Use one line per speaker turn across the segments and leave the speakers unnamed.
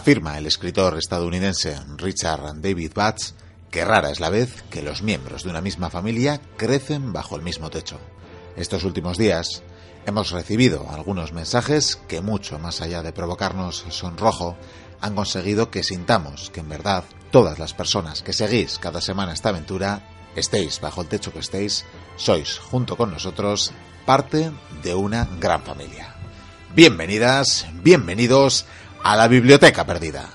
Afirma el escritor estadounidense Richard David Batts que rara es la vez que los miembros de una misma familia crecen bajo el mismo techo. Estos últimos días hemos recibido algunos mensajes que mucho más allá de provocarnos sonrojo, han conseguido que sintamos que en verdad todas las personas que seguís cada semana esta aventura, estéis bajo el techo que estéis, sois junto con nosotros parte de una gran familia. Bienvenidas, bienvenidos a la biblioteca perdida.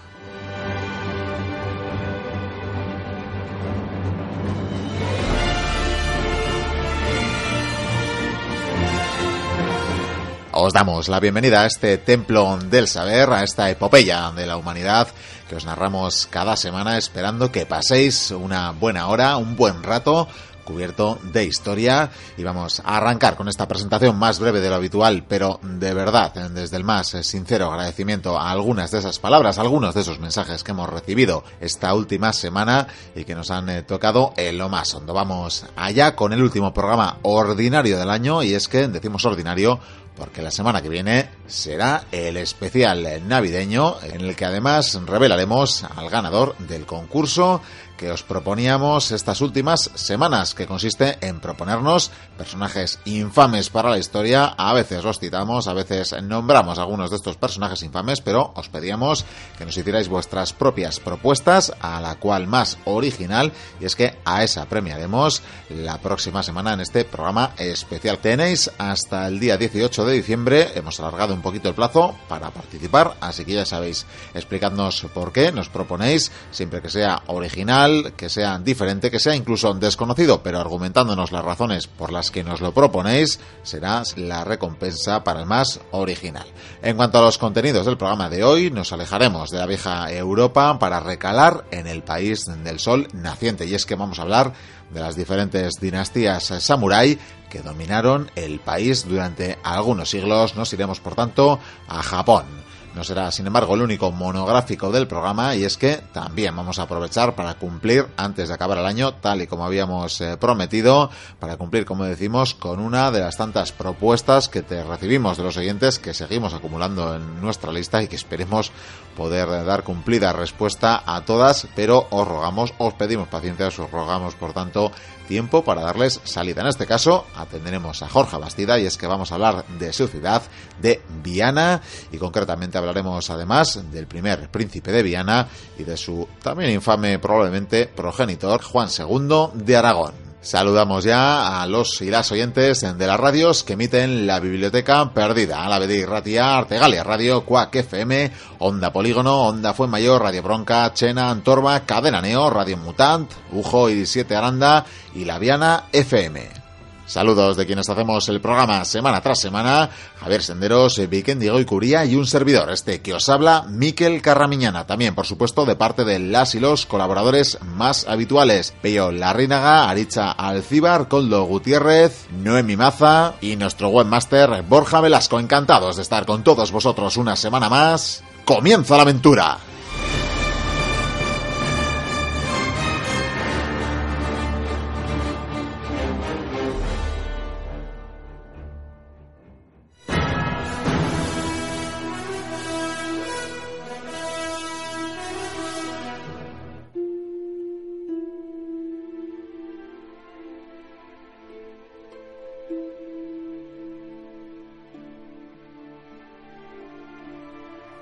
Os damos la bienvenida a este templo del saber, a esta epopeya de la humanidad que os narramos cada semana esperando que paséis una buena hora, un buen rato cubierto de historia y vamos a arrancar con esta presentación más breve de lo habitual, pero de verdad, desde el más sincero agradecimiento a algunas de esas palabras, algunos de esos mensajes que hemos recibido esta última semana y que nos han eh, tocado en lo más hondo. Vamos allá con el último programa ordinario del año y es que decimos ordinario porque la semana que viene será el especial navideño en el que además revelaremos al ganador del concurso que os proponíamos estas últimas semanas, que consiste en proponernos personajes infames para la historia. A veces los citamos, a veces nombramos algunos de estos personajes infames, pero os pedíamos que nos hicierais vuestras propias propuestas, a la cual más original, y es que a esa premiaremos la próxima semana en este programa especial. Tenéis hasta el día 18 de diciembre, hemos alargado un poquito el plazo para participar, así que ya sabéis, explicadnos por qué nos proponéis, siempre que sea original, que sea diferente, que sea incluso desconocido, pero argumentándonos las razones por las que nos lo proponéis, será la recompensa para el más original. En cuanto a los contenidos del programa de hoy, nos alejaremos de la vieja Europa para recalar en el país del sol naciente, y es que vamos a hablar de las diferentes dinastías samurái que dominaron el país durante algunos siglos. Nos iremos, por tanto, a Japón. No será, sin embargo, el único monográfico del programa y es que también vamos a aprovechar para cumplir, antes de acabar el año, tal y como habíamos eh, prometido, para cumplir, como decimos, con una de las tantas propuestas que te recibimos de los oyentes que seguimos acumulando en nuestra lista y que esperemos poder dar cumplida respuesta a todas, pero os rogamos, os pedimos paciencia, os rogamos, por tanto, tiempo para darles salida. En este caso, atenderemos a Jorge Bastida y es que vamos a hablar de su ciudad, de Viana, y concretamente hablaremos además del primer príncipe de Viana y de su también infame probablemente progenitor, Juan II de Aragón. Saludamos ya a los y las oyentes de las radios que emiten la biblioteca perdida. A la BD Ratia, Artegalia Radio, Cuac FM, Onda Polígono, Onda Mayor, Radio Bronca, Chena, Antorba, Cadena Neo, Radio Mutant, Ujo y 7 Aranda y La Viana FM. Saludos de quienes hacemos el programa semana tras semana, Javier Senderos, Viken, Diego y Curía y un servidor, este que os habla, Miquel Carramiñana, también por supuesto de parte de las y los colaboradores más habituales, Peyo Larrínaga, Aricha Alcíbar, Coldo Gutiérrez, Noemi Maza y nuestro webmaster Borja Velasco, encantados de estar con todos vosotros una semana más. ¡Comienza la aventura!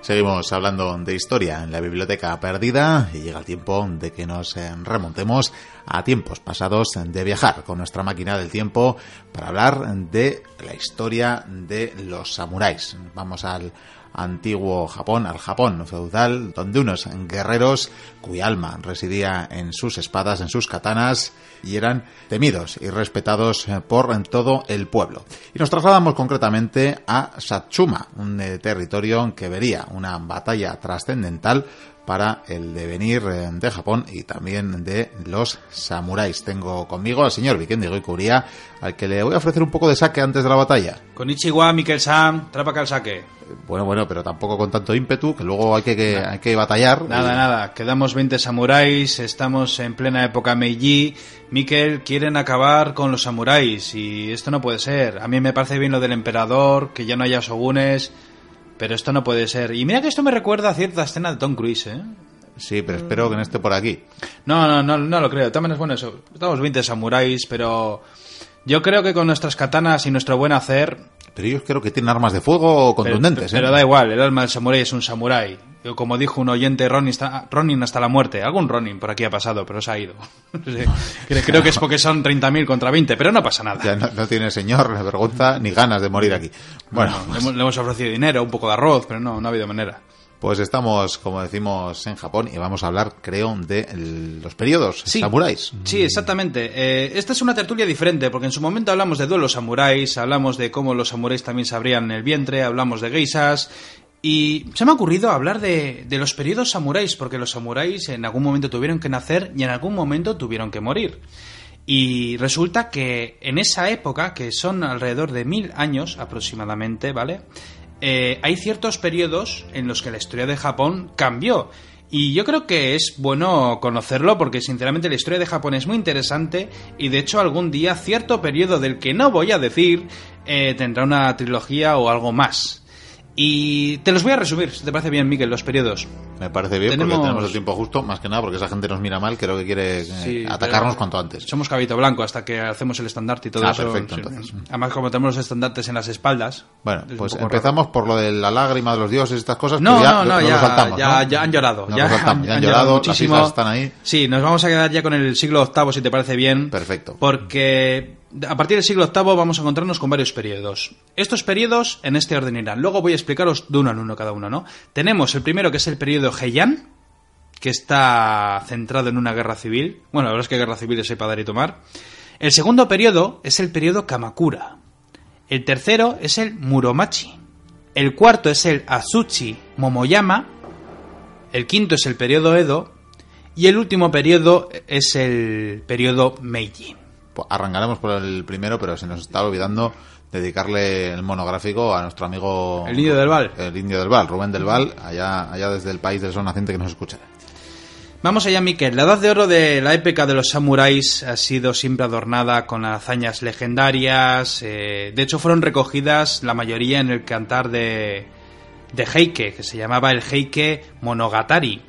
Seguimos hablando de historia en la biblioteca perdida y llega el tiempo de que nos eh, remontemos a tiempos pasados de viajar con nuestra máquina del tiempo para hablar de la historia de los samuráis. Vamos al antiguo Japón, al Japón feudal, donde unos guerreros cuya alma residía en sus espadas, en sus katanas, y eran temidos y respetados eh, por todo el pueblo. Y nos trasladamos concretamente a Satsuma, un eh, territorio que vería una batalla trascendental para el devenir eh, de Japón y también de los samuráis. Tengo conmigo al señor Vikendi Goikuria, al que le voy a ofrecer un poco de saque antes de la batalla.
Con Ichiwa, Mikel Sam, trapa el saque.
Bueno, bueno, pero tampoco con tanto ímpetu, que luego hay que, que hay que batallar.
Nada, nada, quedamos 20 samuráis, estamos en plena época Meiji. Mikel, quieren acabar con los samuráis y esto no puede ser. A mí me parece bien lo del emperador, que ya no haya shogunes pero esto no puede ser. Y mira que esto me recuerda a cierta escena de Tom Cruise, ¿eh?
Sí, pero espero que no esté por aquí.
No, no, no, no lo creo. También es bueno eso. Estamos 20 samuráis, pero yo creo que con nuestras katanas y nuestro buen hacer...
Pero ellos creo que tienen armas de fuego contundentes,
pero,
¿eh?
Pero da igual, el alma del samurái es un samurái. Como dijo un oyente, Ronin, está, Ronin hasta la muerte. Algún Ronin por aquí ha pasado, pero se ha ido. Creo que es porque son 30.000 contra 20, pero no pasa nada.
Ya no, tiene señor vergüenza ni ganas de morir aquí. Bueno,
le, hemos, ofrecido dinero, un poco de arroz, pero no, no ha habido manera.
Pues estamos, como decimos, en Japón y vamos a hablar, creo, de los periodos samuráis.
Sí, exactamente. Eh, esta es una tertulia diferente porque en su momento hablamos de duelos samuráis, hablamos de cómo los samuráis también se abrían el vientre, hablamos de geisas y se me ha ocurrido hablar de, de, los periodos samuráis, porque los samuráis en algún momento tuvieron que nacer y en algún momento tuvieron que morir. Y resulta que en esa época, que son alrededor de mil años aproximadamente, ¿vale? Eh, hay ciertos periodos en los que la historia de Japón cambió. Y yo creo que es bueno conocerlo porque sinceramente la historia de Japón es muy interesante y de hecho algún día cierto periodo del que no voy a decir eh, tendrá una trilogía o algo más. Y te los voy a resumir, si te parece bien, Miguel, los periodos.
Me parece bien porque tenemos el tiempo justo, más que nada porque esa gente nos mira mal, creo que quiere eh, atacarnos cuanto antes.
Somos cabito blanco hasta que hacemos el estandarte y todo
ah,
eso.
perfecto, entonces.
Además, como tenemos los estandartes en las espaldas.
Bueno, pues empezamos por lo de la lágrima de los dioses estas cosas.
No,
ya,
no, no,
ya,
saltamos, ya, ya, han llorado.
ya, han, ya han, llorado,
muchísimo.
están ahí.
Sí, nos vamos a quedar ya con el siglo VIII, si te parece bien.
Perfecto.
Porque a partir del siglo VIII vamos a encontrarnos con varios periodos. Estos periodos en este orden irán. Luego voy a explicaros de uno en uno cada uno, ¿no? Tenemos el primero que es el periodo Heian, que está centrado en una guerra civil. Bueno, la verdad es que guerra civil es para dar y tomar. El segundo periodo es el periodo Kamakura. El tercero es el Muromachi. El cuarto es el Azuchi Momoyama. El quinto es el periodo Edo. Y el último periodo es el periodo Meiji.
Pues arrancaremos por el primero, pero se nos está olvidando dedicarle el monográfico a nuestro amigo...
El Indio del Val.
El Indio del Val, Rubén del Val, allá, allá desde el país del sol naciente que nos escucha.
Vamos allá, Miquel. La edad de oro de la época de los samuráis ha sido siempre adornada con hazañas legendarias. Eh, de hecho, fueron recogidas la mayoría en el cantar de, de Heike, que se llamaba el Heike Monogatari.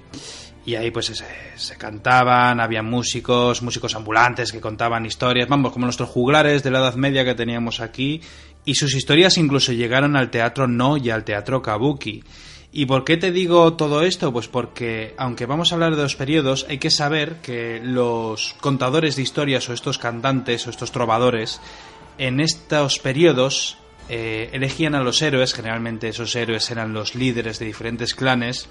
Y ahí pues se, cantaban, había músicos, músicos ambulantes que contaban historias, vamos, como nuestros juglares de la Edad Media que teníamos aquí, y sus historias incluso llegaron al teatro no y al teatro kabuki. ¿Y por qué te digo todo esto? Pues porque, aunque vamos a hablar de dos periodos, hay que saber que los contadores de historias o estos cantantes o estos trovadores, en estos periodos eh, elegían a los héroes, generalmente esos héroes eran los líderes de diferentes clanes,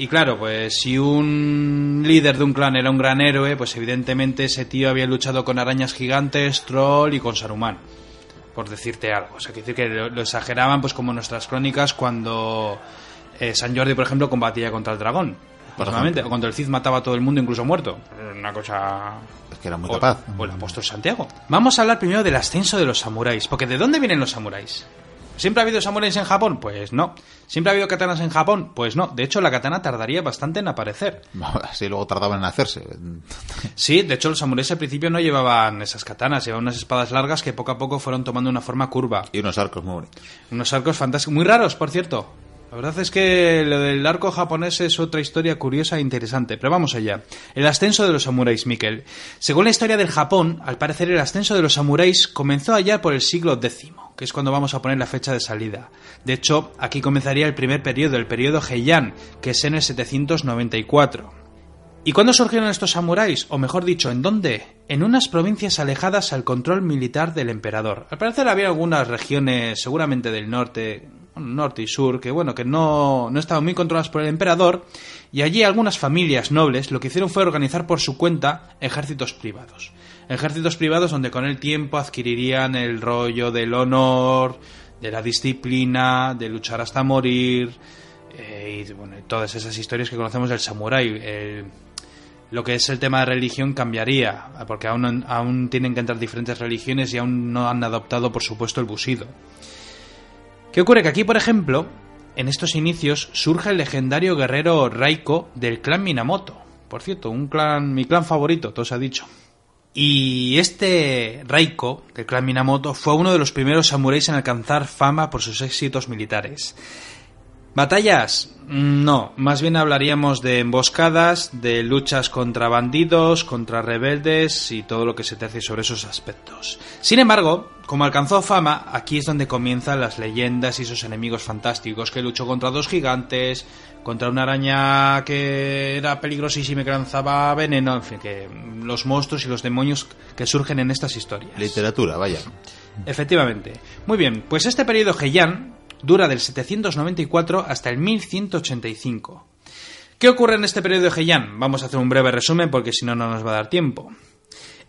y claro, pues si un líder de un clan era un gran héroe, pues evidentemente ese tío había luchado con arañas gigantes, troll y con Saruman. Por decirte algo. O sea, que decir que lo, exageraban, pues como nuestras crónicas cuando eh, San Jordi, por ejemplo, combatía contra el dragón. O cuando el Cid mataba a todo el mundo, incluso muerto. Una cosa.
Es que era muy capaz.
O el apóstol Santiago. Vamos a hablar primero del ascenso de los samuráis. Porque ¿de dónde vienen los samuráis? ¿Siempre ha habido samuráis en Japón? Pues no. ¿Siempre ha habido katanas en Japón? Pues no. De hecho, la katana tardaría bastante en aparecer.
Así luego tardaban en hacerse.
Sí, de hecho, los samuráis al principio no llevaban esas katanas, llevaban unas espadas largas que poco a poco fueron tomando una forma curva.
Y unos arcos muy bonitos.
Unos arcos fantásticos, muy raros, por cierto. La verdad es que lo del arco japonés es otra historia curiosa e interesante, pero vamos allá. El ascenso de los samuráis, Mikel. Según la historia del Japón, al parecer el ascenso de los samuráis comenzó allá por el siglo X, que es cuando vamos a poner la fecha de salida. De hecho, aquí comenzaría el primer periodo, el periodo Heian, que es en el 794. ¿Y cuándo surgieron estos samuráis? O mejor dicho, ¿en dónde? En unas provincias alejadas al control militar del emperador. Al parecer había algunas regiones, seguramente del norte, norte y sur, que bueno, que no, no estaban muy controladas por el emperador, y allí algunas familias nobles lo que hicieron fue organizar por su cuenta ejércitos privados. Ejércitos privados donde con el tiempo adquirirían el rollo del honor, de la disciplina, de luchar hasta morir, eh, y bueno, todas esas historias que conocemos del samurái. lo que es el tema de religión cambiaría, porque aún, aún tienen que entrar diferentes religiones y aún no han adoptado, por supuesto, el busido. ¿Qué ocurre? Que aquí, por ejemplo, en estos inicios surge el legendario guerrero Raiko del clan Minamoto. Por cierto, un clan, mi clan favorito, todo se ha dicho. Y este Raiko, del clan Minamoto, fue uno de los primeros samuráis en alcanzar fama por sus éxitos militares. Batallas, no, más bien hablaríamos de emboscadas, de luchas contra bandidos, contra rebeldes y todo lo que se tercie sobre esos aspectos. Sin embargo, como alcanzó fama, aquí es donde comienzan las leyendas y esos enemigos fantásticos, que luchó contra dos gigantes, contra una araña que era peligrosísima y que lanzaba veneno, en fin, que los monstruos y los demonios que surgen en estas historias.
Literatura, vaya.
Efectivamente. Muy bien, pues este periodo Heian dura del 794 hasta el 1185. ¿Qué ocurre en este periodo de Heian? Vamos a hacer un breve resumen porque si no, no nos va a dar tiempo.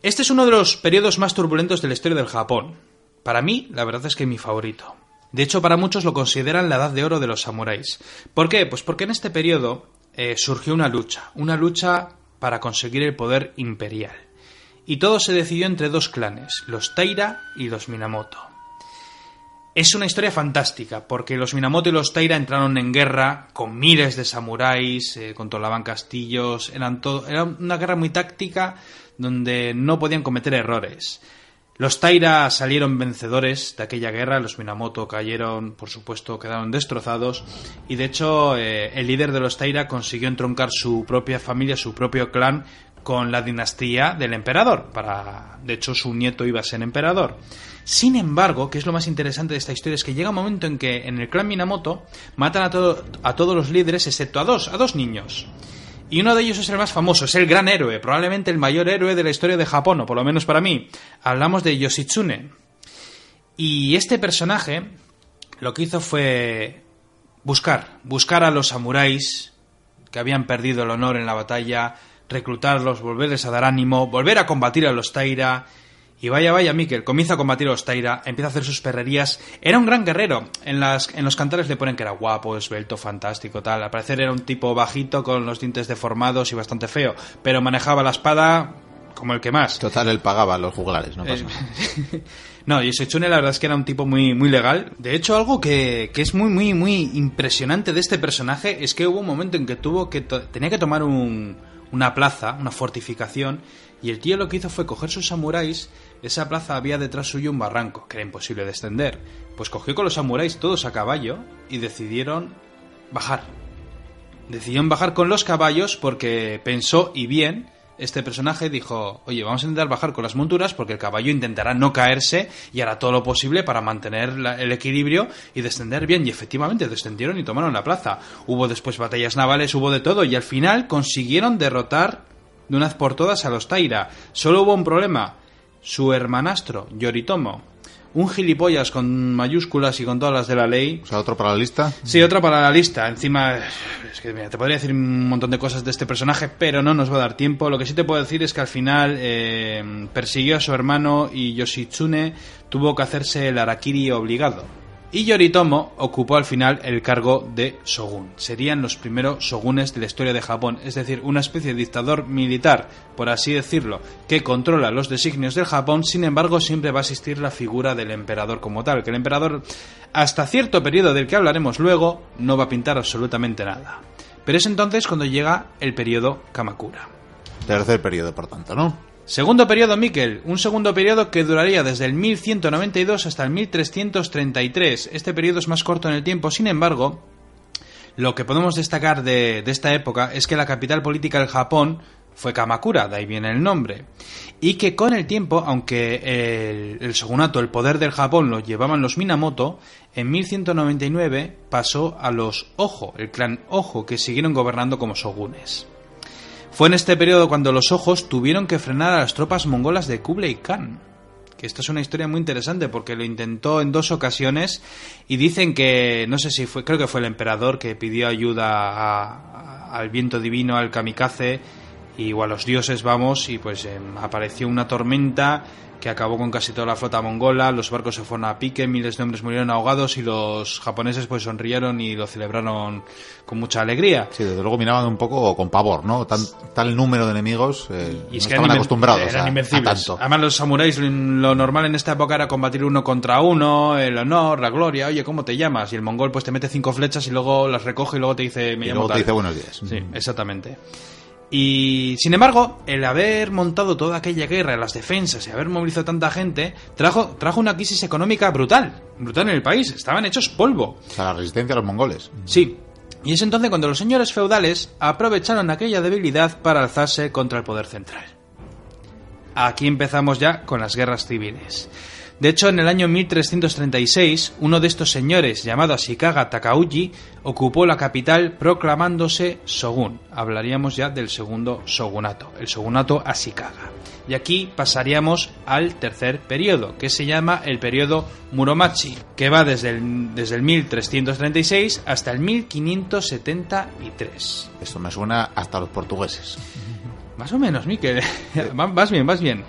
Este es uno de los periodos más turbulentos de la historia del Japón. Para mí, la verdad es que es mi favorito. De hecho, para muchos lo consideran la edad de oro de los samuráis. ¿Por qué? Pues porque en este periodo eh, surgió una lucha, una lucha para conseguir el poder imperial. Y todo se decidió entre dos clanes, los Taira y los Minamoto. Es una historia fantástica, porque los Minamoto y los Taira entraron en guerra con miles de samuráis, eh, controlaban castillos, eran todo, era una guerra muy táctica donde no podían cometer errores. Los Taira salieron vencedores de aquella guerra, los Minamoto cayeron, por supuesto, quedaron destrozados y de hecho eh, el líder de los Taira consiguió entroncar su propia familia, su propio clan con la dinastía del emperador. Para, de hecho, su nieto iba a ser emperador. Sin embargo, que es lo más interesante de esta historia, es que llega un momento en que en el clan Minamoto matan a, a todos los líderes excepto a dos, a dos niños. Y uno de ellos es el más famoso, es el gran héroe, probablemente el mayor héroe de la historia de Japón, o por lo menos para mí. Hablamos de Yoshitsune. Y este personaje lo que hizo fue buscar, buscar a los samuráis que habían perdido el honor en la batalla, reclutarlos, volverles a dar ánimo, volver a combatir a los Taira. Y vaya, vaya, Mikel, comienza a combatir a los Taira, empieza a hacer sus perrerías. Era un gran guerrero. En, las, en los cantares le ponen que era guapo, esbelto, fantástico, tal. Al parecer era un tipo bajito, con los dientes deformados y bastante feo. Pero manejaba la espada como el que más.
Total, él pagaba los juglares, no pasa
eh, No, Yosechune la verdad es que era un tipo muy, muy legal. De hecho, algo que, que, es muy, muy, muy impresionante de este personaje es que hubo un momento en que tuvo que... tenía que tomar un una plaza, una fortificación, y el tío lo que hizo fue coger sus samuráis, esa plaza había detrás suyo un barranco, que era imposible descender, pues cogió con los samuráis todos a caballo y decidieron bajar. Decidieron bajar con los caballos porque pensó, y bien, este personaje dijo, oye, vamos a intentar bajar con las monturas porque el caballo intentará no caerse y hará todo lo posible para mantener el equilibrio y descender bien. Y efectivamente descendieron y tomaron la plaza. Hubo después batallas navales, hubo de todo y al final consiguieron derrotar de una vez por todas a los Taira. Solo hubo un problema. Su hermanastro, Yoritomo, un gilipollas con mayúsculas y con todas las de la ley.
O sea, otro para la lista.
Sí, otro para la lista. Encima, es que te podría decir un montón de cosas de este personaje, pero no nos va a dar tiempo. Lo que sí te puedo decir es que al final eh, persiguió a su hermano y Yoshitsune tuvo que hacerse el Arakiri obligado y Yoritomo ocupó al final el cargo de shogun. Serían los primeros shogunes de la historia de Japón, es decir, una especie de dictador militar, por así decirlo, que controla los designios del Japón, sin embargo siempre va a existir la figura del emperador como tal, que el emperador, hasta cierto periodo del que hablaremos luego, no va a pintar absolutamente nada. Pero es entonces cuando llega el periodo Kamakura.
Tercer periodo, por tanto, ¿no?
Segundo periodo Miquel, un segundo periodo que duraría desde el 1192 hasta el 1333. Este periodo es más corto en el tiempo, sin embargo, lo que podemos destacar de, esta época es que la capital política del Japón fue Kamakura, de ahí viene el nombre. Y que con el tiempo, aunque el, el shogunato, el poder del Japón lo llevaban los Minamoto, en 1199 pasó a los Ojo, el clan Ojo, que siguieron gobernando como shogunes. Fue en este periodo cuando los ojos tuvieron que frenar a las tropas mongolas de Kublai Khan. Que esta es una historia muy interesante porque lo intentó en dos ocasiones y dicen que, no sé si fue, creo que fue el emperador que pidió ayuda al viento divino, al kamikaze, y o a los dioses vamos y pues em, apareció una tormenta que acabó con casi toda la flota mongola, los barcos se fueron a pique, miles de hombres murieron ahogados y los japoneses pues sonrieron y lo celebraron con mucha alegría.
Sí, desde luego miraban un poco con pavor, ¿no? Tan, tal número de enemigos eh,
Y es
no
que
estaban acostumbrados
eran
a- a,
invencibles.
tanto.
Además, los samuráis, lo normal en esta época era combatir uno contra uno, el honor, la gloria. Oye, ¿cómo te llamas? Y el mongol, pues te mete cinco flechas y luego las recoge y luego te dice, me
Y
llamo
luego te dice buenos días.
Sí, exactamente. Y sin embargo, el haber montado toda aquella guerra, las defensas y haber movilizado tanta gente, trajo, trajo una crisis económica brutal. Brutal en el país. Estaban hechos polvo.
O sea, la resistencia a los mongoles.
Sí. Y es entonces cuando los señores feudales aprovecharon aquella debilidad para alzarse contra el poder central. Aquí empezamos ya con las guerras civiles. De hecho, en el año 1336, uno de estos señores, llamado Ashikaga Takauji, ocupó la capital proclamándose shogun. Hablaríamos ya del segundo shogunato, el shogunato Ashikaga. Y aquí pasaríamos al tercer periodo, que se llama el periodo Muromachi, que va desde el, desde el 1336 hasta el 1573.
Esto me suena hasta los portugueses.
Más o menos, Miquel. Va- vas bien, vas bien.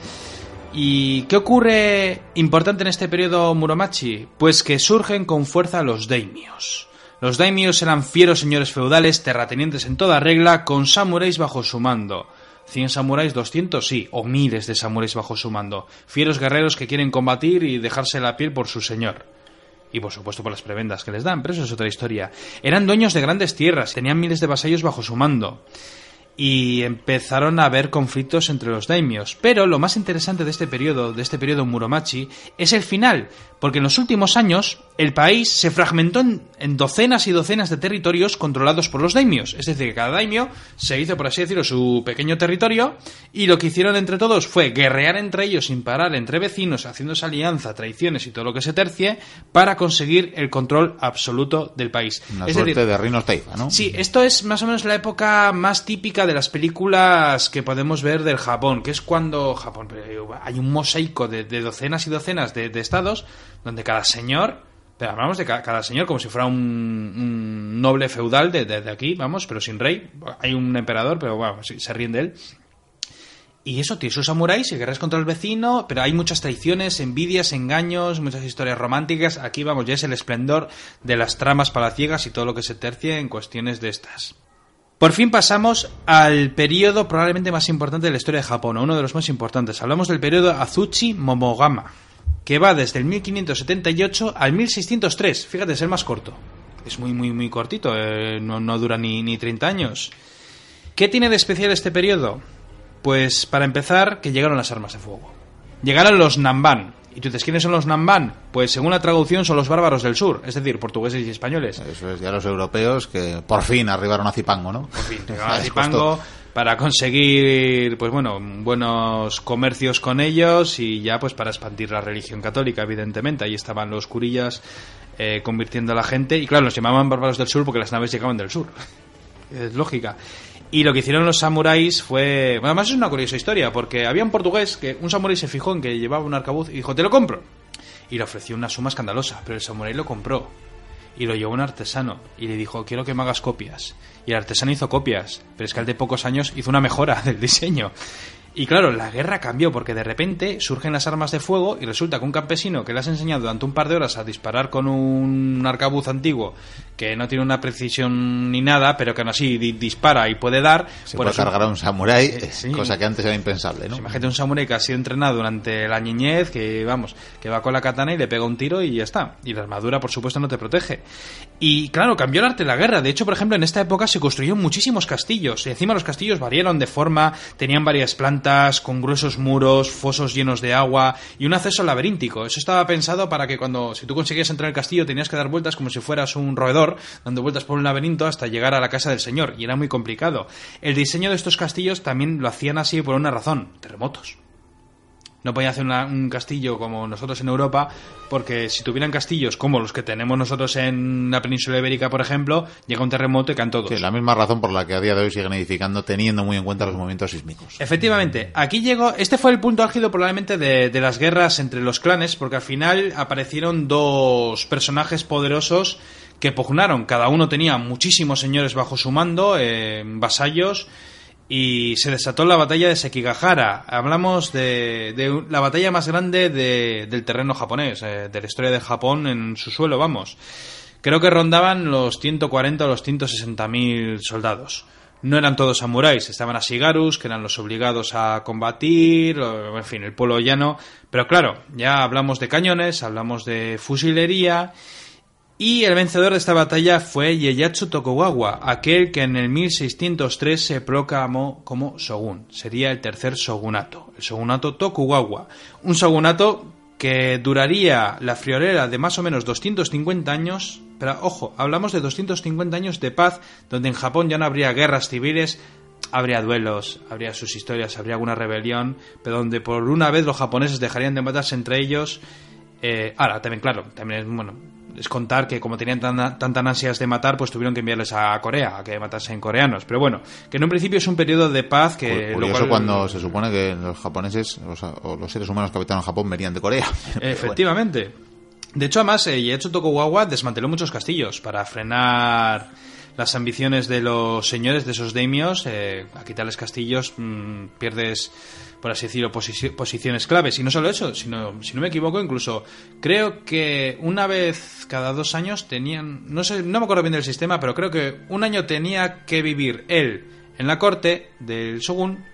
¿Y qué ocurre importante en este periodo Muromachi? Pues que surgen con fuerza los daimios. Los daimios eran fieros señores feudales, terratenientes en toda regla, con samuráis bajo su mando. ¿100 samuráis? ¿200? Sí, o miles de samuráis bajo su mando. Fieros guerreros que quieren combatir y dejarse la piel por su señor. Y por supuesto por las prebendas que les dan, pero eso es otra historia. Eran dueños de grandes tierras, tenían miles de vasallos bajo su mando y empezaron a haber conflictos entre los daimios. Pero lo más interesante de este periodo, de este periodo Muromachi, es el final, porque en los últimos años el país se fragmentó en, en docenas y docenas de territorios controlados por los daimios. Es decir, que cada daimio se hizo, por así decirlo, su pequeño territorio y lo que hicieron entre todos fue guerrear entre ellos sin parar, entre vecinos, haciéndose alianza, traiciones y todo lo que se tercie, para conseguir el control absoluto del país.
Una
es
suerte
decir,
de Rinos Teifa, ¿no?
Sí, esto es más o menos la época más típica de las películas que podemos ver del Japón, que es cuando Japón pero hay un mosaico de, de docenas y docenas de, de estados donde cada señor, hablamos de ca- cada, señor como si fuera un, noble feudal de, de- aquí, vamos, pero sin rey. Hay un emperador, pero bueno, se ríen de él. Y eso, tiene sus samuráis y guerras contra el vecino, pero hay muchas traiciones, envidias, engaños, muchas historias románticas. Aquí, vamos, ya es el esplendor de las tramas palaciegas y todo lo que se tercie en cuestiones de estas. Por fin pasamos al periodo probablemente más importante de la historia de Japón, o uno de los más importantes. Hablamos del periodo Azuchi Momogama, que va desde el 1578 al 1603. Fíjate, es el más corto. Es muy, muy, muy cortito, eh, no, no dura ni, ni 30 años. ¿Qué tiene de especial este periodo? Pues para empezar, que llegaron las armas de fuego. Llegaron los Namban. ¿Y tú dices quiénes son los Namban? Pues según la traducción son los bárbaros del sur, es decir, portugueses y españoles.
Eso es ya los europeos que por fin arribaron a Zipango, ¿no?
Por fin, llegaron a
costó.
Para conseguir, pues bueno, buenos comercios con ellos y ya pues para expandir la religión católica, evidentemente. Ahí estaban los curillas eh, convirtiendo a la gente y claro, los llamaban bárbaros del sur porque las naves llegaban del sur. es lógica. Y lo que hicieron los samuráis fue... Bueno, además es una curiosa historia, porque había un portugués que un samurái se fijó en que llevaba un arcabuz y dijo, te lo compro. Y le ofreció una suma escandalosa, pero el samurái lo compró. Y lo llevó un artesano y le dijo, quiero que me hagas copias. Y el artesano hizo copias, pero es que al de pocos años hizo una mejora del diseño. Y claro, la guerra cambió porque de repente surgen las armas de fuego y resulta que un campesino que le has enseñado durante un par de horas a disparar con un arcabuz antiguo que no tiene una precisión ni nada, pero que aún así di- dispara y puede dar,
Se puede cargar a un samurái,
Eh, sí.
cosa que antes era impensable, ¿no?
pues imagínate un samurái que ha sido entrenado durante la niñez, que vamos, que va con la katana y le pega un tiro y ya está. Y la armadura, por supuesto, no te protege. Y claro, cambió el arte de la guerra. De hecho, por ejemplo, en esta época se construyeron muchísimos castillos. Y encima los castillos variaron de forma, tenían varias plantas, con gruesos muros, fosos llenos de agua y un acceso laberíntico. Eso estaba pensado para que cuando, si tú conseguías entrar al castillo, tenías que dar vueltas como si fueras un roedor, dando vueltas por un laberinto hasta llegar a la casa del señor. Y era muy complicado. El diseño de estos castillos también lo hacían así por una razón, terremotos. No podían hacer una- un castillo como nosotros en Europa, porque si tuvieran castillos como los que tenemos nosotros en la península ibérica, por ejemplo, llega un terremoto y caen todos.
Sí, la misma razón por la que a día de hoy siguen edificando teniendo muy en cuenta los movimientos sísmicos.
Efectivamente, aquí llegó, este fue el punto álgido probablemente de, de las guerras entre los clanes, porque al final aparecieron dos personajes poderosos que pugnaron, cada uno tenía muchísimos señores bajo su mando, eh, vasallos, y se desató la batalla de Sekigahara. Hablamos de, la batalla más grande de, del terreno japonés, eh, de la historia de Japón en su suelo, vamos. Creo que rondaban los 140 o los 160 mil soldados. No eran todos samuráis, estaban asigarus, que eran los obligados a combatir, en fin, el pueblo llano. Pero claro, ya hablamos de cañones, hablamos de fusilería y el vencedor de esta batalla fue Ieyasu Tokugawa, aquel que en el 1603 se proclamó como shogun. Sería el tercer shogunato, el shogunato Tokugawa. Un shogunato que duraría la friolera de más o menos 250 años, pero ojo, hablamos de 250 años de paz, donde en Japón ya no habría guerras civiles, habría duelos, habría sus historias, habría alguna rebelión, pero donde por una vez los japoneses dejarían de matarse entre ellos. Eh, ahora, también, claro, también es, bueno, es contar que como tenían tan, tantas ansias de matar, pues tuvieron que enviarles a Corea, a que matasen coreanos. Pero bueno, que en un principio es un periodo de paz que...
Curioso lo cuando se supone que los japoneses o, los seres humanos que habitaron Japón venían de Corea.
Efectivamente. De hecho, además, eh, Ieyasu Tokugawa desmanteló muchos castillos para frenar las ambiciones de los señores de esos daimios. Eh, a quitarles castillos mmm, pierdes por así decirlo, posiciones claves. Y no solo eso, sino, si no me equivoco, incluso creo que una vez cada dos años tenían, no sé, no me acuerdo bien del sistema, pero creo que un año tenía que vivir él en la corte del shogun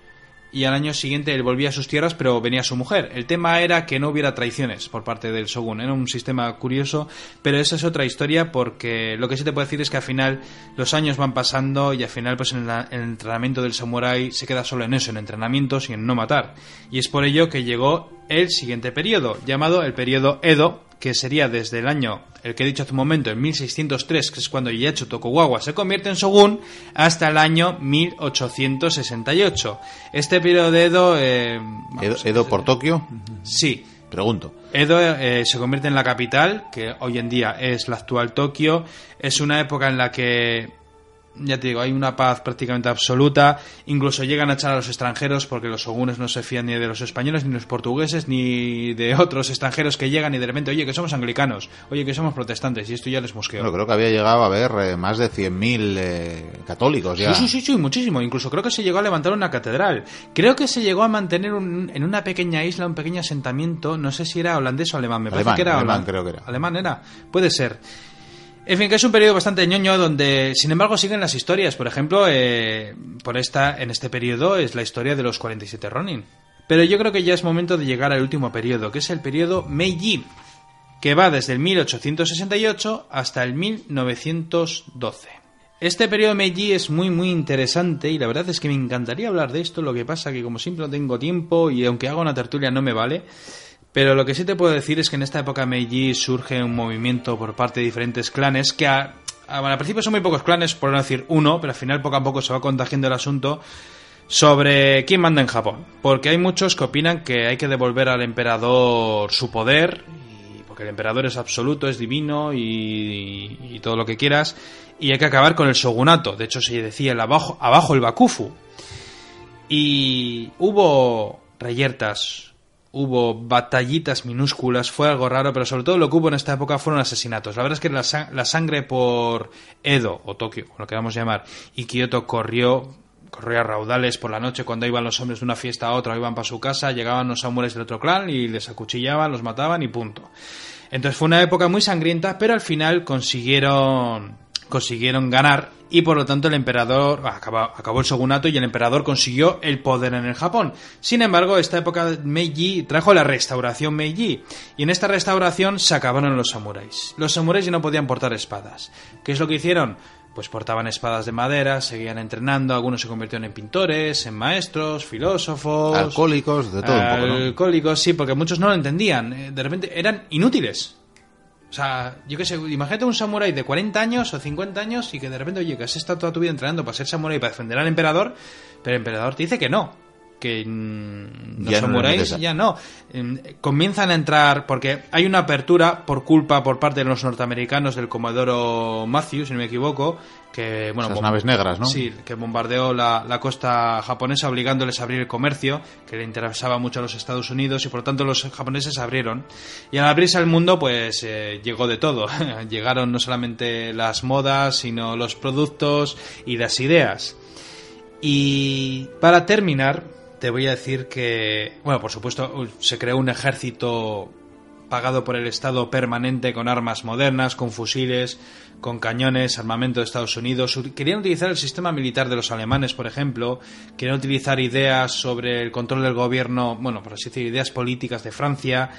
y al año siguiente él volvía a sus tierras, pero venía su mujer. El tema era que no hubiera traiciones por parte del shogun. Era un sistema curioso, pero esa es otra historia porque lo que sí te puedo decir es que al final los años van pasando y al final pues en, el entrenamiento del samurai se queda solo en eso, en entrenamientos y en no matar. Y es por ello que llegó el siguiente periodo, llamado el periodo Edo, que sería desde el año, el que he dicho hace un momento, en 1603, que es cuando Ieyasu Tokugawa se convierte en shogun, hasta el año 1868. Este periodo de Edo...
Eh, Edo, por Tokio?
Sí.
Pregunto.
Edo eh, se convierte en la capital, que hoy en día es la actual Tokio. Es una época en la que ya te digo, hay una paz prácticamente absoluta. Incluso llegan a echar a los extranjeros porque los shogunes no se fían ni de los españoles, ni de los portugueses, ni de otros extranjeros que llegan y de repente, oye, que somos anglicanos, oye, que somos protestantes, y esto ya les mosqueó.
Bueno, creo que había llegado a haber eh, más de 100.000 eh, católicos ya.
Sí, sí, sí, muchísimo. Incluso creo que se llegó a levantar una catedral. Creo que se llegó a mantener en una pequeña isla un pequeño asentamiento, no sé si era holandés o alemán, me parece que era
alemán, creo que era.
Alemán era, puede ser. En fin, que es un periodo bastante ñoño donde, sin embargo, siguen las historias. Por ejemplo, eh, por esta, en este periodo es la historia de los 47 Ronin. Pero yo creo que ya es momento de llegar al último periodo, que es el periodo Meiji, que va desde el 1868 hasta el 1912. Este periodo Meiji es muy muy interesante y la verdad es que me encantaría hablar de esto, lo que pasa que como siempre no tengo tiempo y aunque haga una tertulia no me vale. Pero lo que sí te puedo decir es que en esta época Meiji surge un movimiento por parte de diferentes clanes que a, al principio son muy pocos clanes, por no decir uno, pero al final poco a poco se va contagiando el asunto sobre quién manda en Japón. Porque hay muchos que opinan que hay que devolver al emperador su poder, porque el emperador es absoluto, es divino y, y, todo lo que quieras, y hay que acabar con el shogunato. De hecho, se decía el abajo, abajo el bakufu. Y hubo reyertas, hubo batallitas minúsculas, fue algo raro, pero sobre todo lo que hubo en esta época fueron asesinatos. La verdad es que la, sangre por Edo, o Tokio, lo queramos llamar, y Kioto corrió, corrió a raudales por la noche cuando iban los hombres de una fiesta a otra, iban para su casa, llegaban los samuráis del otro clan y les acuchillaban, los mataban y punto. Entonces fue una época muy sangrienta, pero al final consiguieron consiguieron ganar y por lo tanto el emperador acabó, el shogunato y el emperador consiguió el poder en el Japón. Sin embargo, esta época Meiji trajo la restauración Meiji y en esta restauración se acabaron los samuráis. Los samuráis ya no podían portar espadas. ¿Qué es lo que hicieron? Pues portaban espadas de madera, seguían entrenando, algunos se convirtieron en pintores, en maestros, filósofos,
alcohólicos, de todo un poco, ¿no?
Alcohólicos, sí, porque muchos no lo entendían. Eh, de repente eran inútiles. O sea, yo qué sé, imagínate un samurái de 40 años o 50 años y que de repente, oye, que has estado toda tu vida entrenando para ser samurái para defender al emperador, pero el emperador te dice que no, que los samuráis ya no. Comienzan a entrar, porque hay una apertura por culpa por parte de los norteamericanos del Comodoro Matthew, si no me equivoco, que bueno,
Esas naves negras, ¿no?
Sí, que bombardeó la, la, costa japonesa obligándoles a abrir el comercio, que le interesaba mucho a los Estados Unidos y por lo tanto los japoneses abrieron. Y al abrirse al mundo, pues eh, llegó de todo. Llegaron no solamente las modas, sino los productos y las ideas. Y para terminar, te voy a decir que, bueno, por supuesto, se creó un ejército pagado por el Estado permanente con armas modernas, con fusiles, con cañones, armamento de Estados Unidos. Querían utilizar el sistema militar de los alemanes, por ejemplo. Querían utilizar ideas sobre el control del gobierno, bueno, por así decir, ideas políticas de Francia.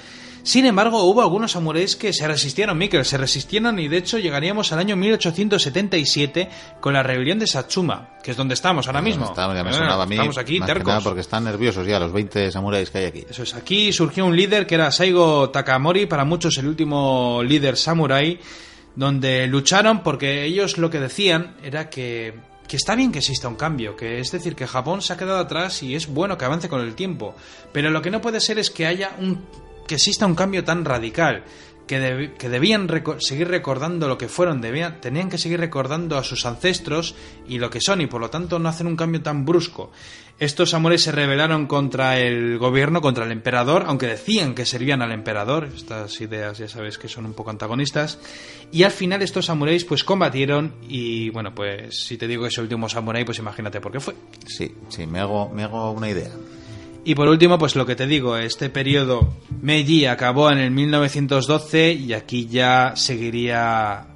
Sin embargo, hubo algunos samuráis que se resistieron, Mikkel, se resistieron y de hecho llegaríamos al año 1877 con la rebelión de Satsuma, que es donde estamos ahora mismo.
Estamos, ya me sonaba a mí,
estamos aquí, tercos.
porque están nerviosos ya los 20 samuráis que hay aquí.
Eso es, aquí surgió un líder que era Saigo Takamori, para muchos el último líder samurái, donde lucharon porque ellos lo que decían era que que está bien que exista un cambio, que es decir, que Japón se ha quedado atrás y es bueno que avance con el tiempo, pero lo que no puede ser es que haya un que exista un cambio tan radical, que, debían seguir recordando lo que fueron, debían, tenían que seguir recordando a sus ancestros y lo que son, y por lo tanto no hacen un cambio tan brusco. Estos amores se rebelaron contra el gobierno, contra el emperador, aunque decían que servían al emperador, estas ideas ya sabes que son un poco antagonistas, y al final estos samuráis pues combatieron y bueno, pues si te digo que es el último samurái, pues imagínate por qué fue.
Sí, sí, me hago, me hago una idea.
Y por último, pues lo que te digo, este periodo Meiji acabó en el 1912 y aquí ya seguiría...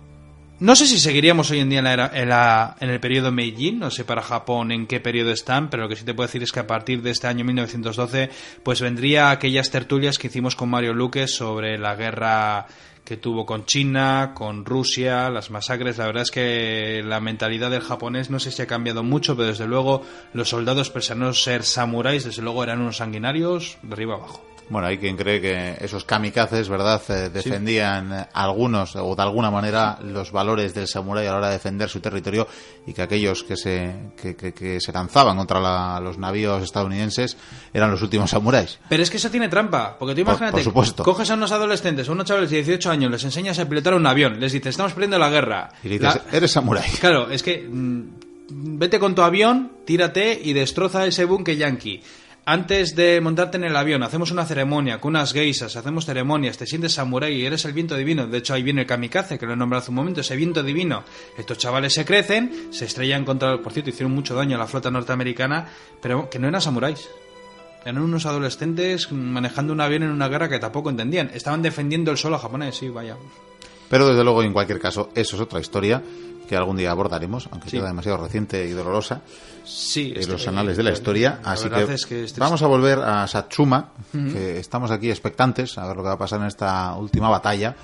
No sé si seguiríamos hoy en día en, en, el periodo Meiji, no sé para Japón en qué periodo están, pero lo que sí te puedo decir es que a partir de este año 1912, pues vendría aquellas tertulias que hicimos con Mario Luque sobre la guerra que tuvo con China, con Rusia, las masacres. La verdad es que la mentalidad del japonés no sé si ha cambiado mucho, pero desde luego los soldados, pese ser samuráis, desde luego eran unos sanguinarios de arriba abajo.
Bueno, hay quien cree que esos kamikazes, ¿verdad?, eh, defendían algunos o de alguna manera los valores del samurái a la hora de defender su territorio y que aquellos que se, que, se lanzaban contra los navíos estadounidenses eran los últimos samuráis.
Pero es que eso tiene trampa, porque tú imagínate, coges a unos adolescentes, a unos chavales de 18 años, les enseñas a pilotar un avión, les dices, estamos perdiendo la guerra.
Y dices, eres samurái.
Claro, es que mm, vete con tu avión, tírate y destroza ese buque yankee antes de montarte en el avión, hacemos una ceremonia con unas geisas, hacemos ceremonias, te sientes samurái y eres el viento divino. De hecho, ahí viene el kamikaze, que lo he nombrado hace un momento, ese viento divino. Estos chavales se crecen, se estrellan contra. Por cierto, hicieron mucho daño a la flota norteamericana, pero que no eran samuráis. Eran unos adolescentes manejando un avión en una guerra que tampoco entendían. Estaban defendiendo el suelo japonés, sí, vaya.
Pero desde luego, en cualquier caso, eso es otra historia que algún día abordaremos, aunque sea demasiado reciente y dolorosa,
sí,
en los anales de la historia. Así que, vamos a volver a Satsuma, que estamos aquí expectantes a ver lo que va a pasar en esta última batalla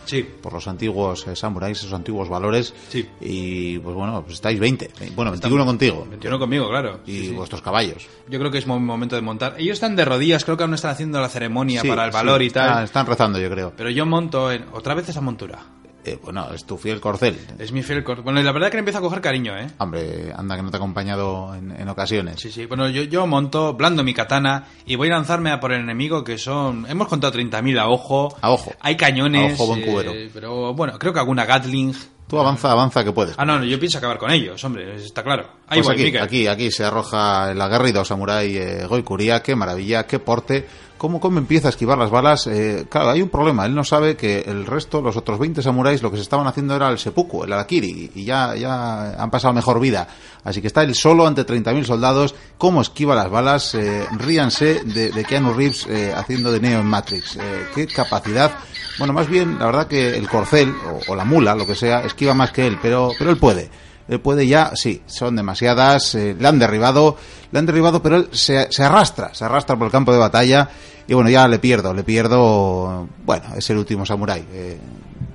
por los antiguos eh, samuráis, esos antiguos valores. Y pues bueno, pues estáis 20, bueno, 21 contigo.
21 conmigo, claro.
Y vuestros caballos.
Yo creo que es momento de montar. Ellos están de rodillas, creo que aún están haciendo la ceremonia para el valor y tal.
están rezando, yo creo.
Pero yo monto en, otra vez esa montura.
Eh, bueno, es tu fiel corcel.
Es mi fiel corcel. Bueno, y la verdad es que le empiezo a coger cariño, ¿eh?
Hombre, anda que no te ha acompañado en, ocasiones.
Sí, sí. Bueno, yo, yo monto, blando mi katana y voy a lanzarme a por el enemigo que son... Hemos contado 30.000 a ojo.
A ojo.
Hay cañones.
A ojo, buen cubero.
Eh, pero bueno, creo que alguna Gatling.
Tú avanza, avanza que puedes.
Ah, no, no, yo pienso acabar con ellos, hombre, está claro.
Ahí pues aquí, aquí, aquí se arroja el aguerrido samurái eh, Goikuria, qué maravilla, qué porte ¿Cómo, ¿Cómo empieza a esquivar las balas? Eh, claro, hay un problema. Él no sabe que el resto, los otros 20 samuráis, lo que se estaban haciendo era el seppuku, el arakiri, y ya, ya han pasado mejor vida. Así que está él solo ante 30.000 soldados. ¿Cómo esquiva las balas? Eh, ríanse de, de Keanu Reeves eh, haciendo de Neo en Matrix. Eh, qué capacidad. Bueno, más bien, la verdad que el corcel, o la mula, lo que sea, esquiva más que él, pero, pero él puede puede ya, sí, son demasiadas, eh, le han derribado, le han derribado, pero él se, se, arrastra, se arrastra por el campo de batalla y bueno, ya le pierdo, le pierdo, bueno, es el último samurái, eh,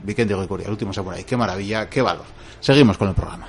Vicente el último samurái, qué maravilla, qué valor. Seguimos con el programa.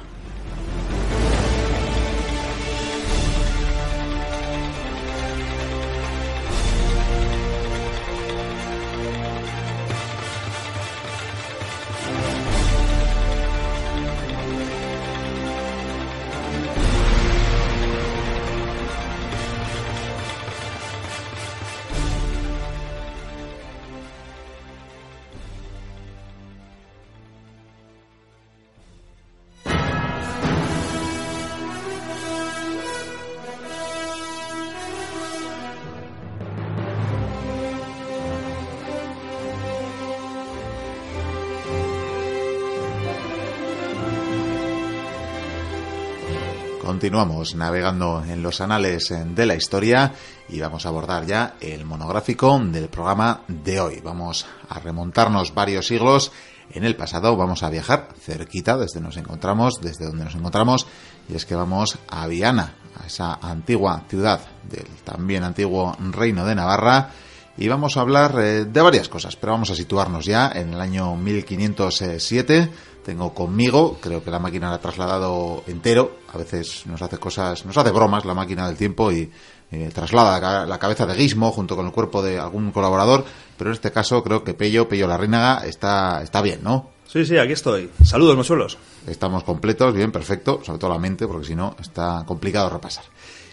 Continuamos navegando en los anales de la historia y vamos a abordar ya el monográfico del programa de hoy. Vamos a remontarnos varios siglos en el pasado, vamos a viajar cerquita desde nos encontramos, desde donde nos encontramos, y es que vamos a Viana, a esa antigua ciudad del también antiguo reino de Navarra, y vamos a hablar eh, de varias cosas, pero vamos a situarnos ya en el año 1507 tengo conmigo. Creo que la máquina la ha trasladado entero. A veces nos hace cosas, nos hace bromas la máquina del tiempo y eh, traslada la cabeza de Gizmo junto con el cuerpo de algún colaborador. Pero en este caso creo que Pello, Pello Larrínaga, está, está bien, ¿no?
Sí, sí, aquí estoy. Saludos, mochuelos.
Estamos completos, bien, perfecto, sobre todo la mente, porque si no está complicado repasar.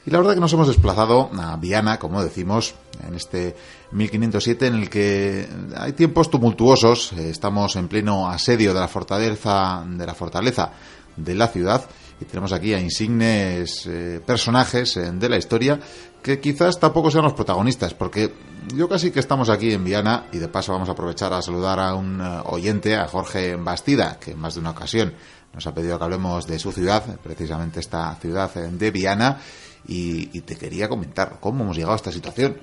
Y la verdad que nos hemos desplazado a Viana, como decimos, en este 1507 en el que hay tiempos tumultuosos, eh, estamos en pleno asedio de la fortaleza de la fortaleza de la ciudad. Y tenemos aquí a insignes eh, personajes eh, de la historia que quizás tampoco sean los protagonistas, porque yo casi que estamos aquí en Viana y de paso vamos a aprovechar a saludar a un oyente, a Jorge Bastida, que en más de una ocasión nos ha pedido que hablemos de su ciudad, precisamente esta ciudad de Viana, y, te quería comentar cómo hemos llegado a esta situación.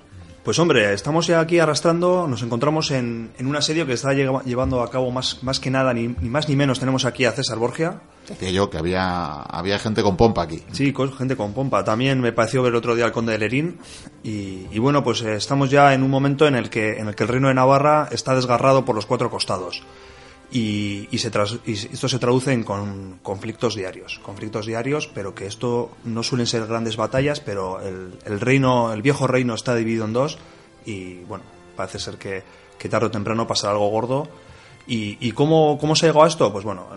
Pues hombre, estamos ya aquí arrastrando, nos encontramos en, un asedio que está llevando a cabo más, más que nada, ni, más ni menos, tenemos aquí a César Borgia.
Decía yo que había, había gente con pompa aquí.
Sí, gente con pompa. También me pareció ver el otro día al conde de Lerín. Y, bueno, pues eh, estamos ya en un momento en el, que, en el que el reino de Navarra está desgarrado por los cuatro costados y, se esto se traduce en con conflictos diarios, conflictos diarios, pero que esto no suelen ser grandes batallas, pero el, reino, el viejo reino está dividido en dos y bueno, parece ser que, tarde o temprano pasará algo gordo. ¿Y, cómo, cómo, se llegó a esto? Pues bueno,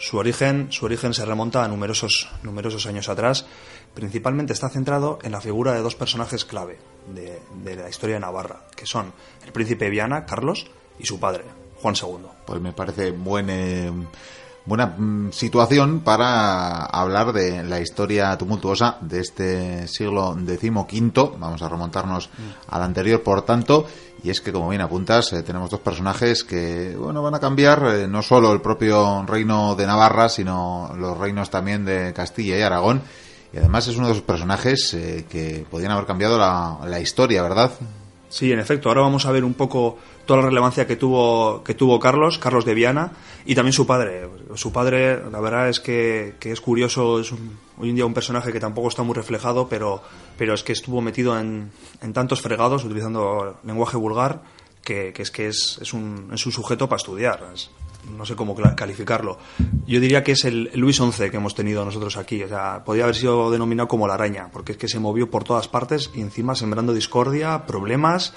su origen, su origen se remonta a numerosos, numerosos años atrás. Principalmente está centrado en la figura de dos personajes clave de, de la historia de Navarra, que son el príncipe Viana, Carlos, y su padre, Juan II.
Pues me parece buena mm, situación para hablar de la historia tumultuosa de este siglo XV. Vamos a remontarnos mm. al anterior, por tanto, y es que, como bien apuntas, eh, tenemos dos personajes que, bueno, van a cambiar eh, no solo el propio reino de Navarra, sino los reinos también de Castilla y Aragón. Y además es uno de esos personajes eh, que podrían haber cambiado la, la historia, ¿verdad?
Sí, en efecto. Ahora vamos a ver un poco toda la relevancia que tuvo, que tuvo Carlos, Carlos de Viana, y también su padre. Su padre, la verdad es que, es curioso, es hoy en día un personaje que tampoco está muy reflejado, pero, pero es que estuvo metido en, en tantos fregados, utilizando lenguaje vulgar, que, es que es, es, un, es un sujeto para estudiar. no sé cómo calificarlo. Yo diría que es el Luis XI que hemos tenido nosotros aquí. O sea, podría haber sido denominado como la araña, porque es que se movió por todas partes y encima sembrando discordia, problemas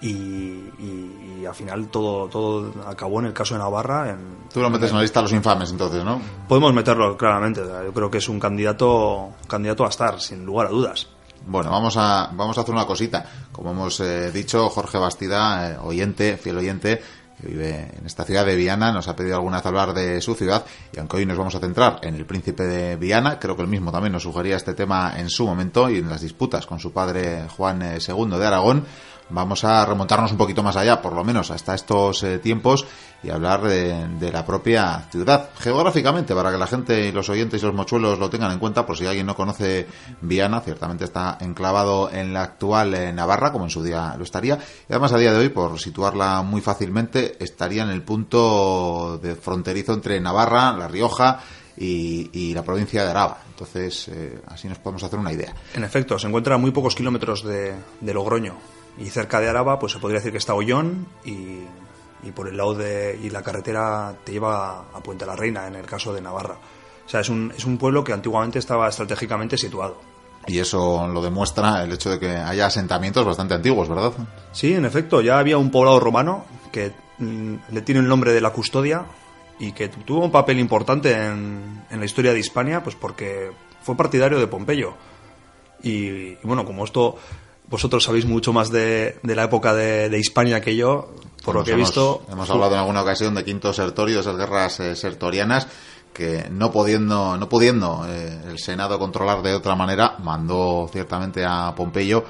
y, al final todo, todo acabó en el caso de Navarra. En,
Tú lo metes en la lista de los infames entonces, ¿no?
Podemos meterlo claramente. Yo creo que es un candidato, candidato a estar, sin lugar a dudas.
Bueno, vamos a, vamos a hacer una cosita. Como hemos eh, dicho, Jorge Bastida, eh, oyente, fiel oyente, que vive en esta ciudad de Viana, nos ha pedido alguna vez hablar de su ciudad y aunque hoy nos vamos a centrar en el príncipe de Viana, creo que él mismo también nos sugería este tema en su momento y en las disputas con su padre Juan II eh, de Aragón, vamos a remontarnos un poquito más allá, por lo menos hasta estos eh, tiempos, y hablar de, la propia ciudad. Geográficamente, para que la gente los oyentes y los mochuelos lo tengan en cuenta, por si alguien no conoce Viana, ciertamente está enclavado en la actual eh, Navarra, como en su día lo estaría, y además a día de hoy, por situarla muy fácilmente, estaría en el punto de fronterizo entre Navarra, La Rioja, y, la provincia de Araba. Entonces, eh, así nos podemos hacer una idea.
En efecto, se encuentra a muy pocos kilómetros de, de Logroño. Y cerca de Araba, pues se podría decir que está Ollón y, por el lado de y la carretera te lleva a Puente la Reina, en el caso de Navarra. O sea, es un, es un pueblo que antiguamente estaba estratégicamente situado.
Y eso lo demuestra el hecho de que haya asentamientos bastante antiguos, ¿verdad?
Sí, en efecto, ya había un poblado romano que mm, le tiene el nombre de la Custodia y que tuvo un papel importante en, en la historia de Hispania, pues porque fue partidario de Pompeyo. y bueno, como esto vosotros sabéis mucho más de, la época de, de, Hispania que yo, por lo que he visto.
Hemos hablado en alguna ocasión de Quinto Sertorio, de esas guerras eh, sertorianas, que no pudiendo, no pudiendo eh, el Senado controlar de otra manera, mandó ciertamente a Pompeyo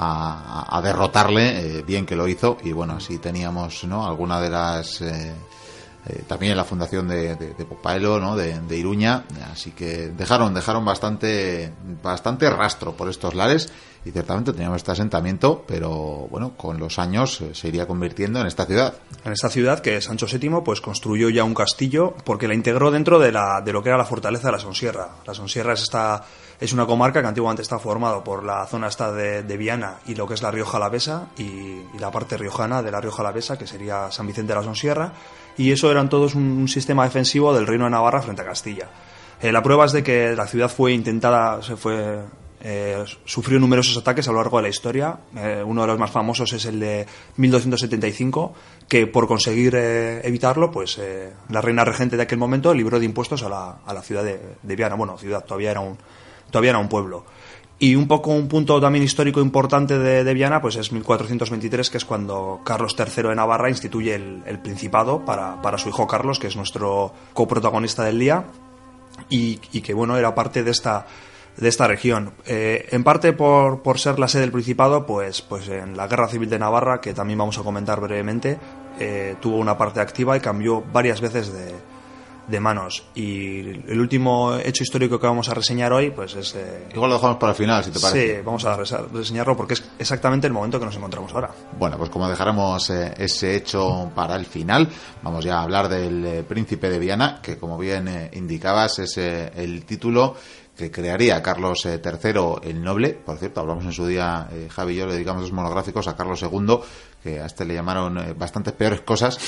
a, derrotarle, eh, bien que lo hizo, y bueno, así teníamos ¿no? alguna de las eh, también la fundación de, de, de Popaelo, ¿no? De, de, Iruña, así que dejaron, dejaron bastante, bastante rastro por estos lares y ciertamente teníamos este asentamiento, pero bueno, con los años eh, se iría convirtiendo en esta ciudad.
En esta ciudad que Sancho VII pues construyó ya un castillo porque la integró dentro de, la, de lo que era la fortaleza de la Sonsierra. La Sonsierra es esta es una comarca que antiguamente está formado por la zona esta de, de Viana y lo que es la Rioja Alavesa y, y, la parte riojana de la Rioja Alavesa, que sería San Vicente de la Sonsierra, y eso eran todos un, sistema defensivo del Reino de Navarra frente a Castilla. Eh, la prueba es de que la ciudad fue intentada, se fue eh, sufrió numerosos ataques a lo largo de la historia. Eh, uno de los más famosos es el de 1275, que por conseguir eh, evitarlo, pues la reina regente de aquel momento libró de impuestos a la, a la ciudad de, de, Viana. Bueno, ciudad, todavía era un, todavía era un pueblo. Y un poco un punto también histórico importante de, de, Viana, pues es 1423, que es cuando Carlos III de Navarra instituye el, Principado para, para, su hijo Carlos, que es nuestro coprotagonista del día, y, y que bueno, era parte de esta de esta región. Eh, en parte por, por, ser la sede del Principado, pues, pues en la Guerra Civil de Navarra, que también vamos a comentar brevemente, eh, tuvo una parte activa y cambió varias veces de, de, manos. Y el último hecho histórico que vamos a reseñar hoy, pues es... Eh,
Igual lo dejamos para el final, si te parece.
Sí, vamos a reseñarlo porque es exactamente el momento que nos encontramos ahora.
Bueno, pues como dejaremos eh, ese hecho para el final, vamos ya a hablar del eh, Príncipe de Viana, que como bien indicabas es el título que crearía Carlos III el Noble. Por cierto, hablamos en su día, eh, Javi y yo le dedicamos dos monográficos a Carlos II, que a este le llamaron eh, bastantes peores cosas,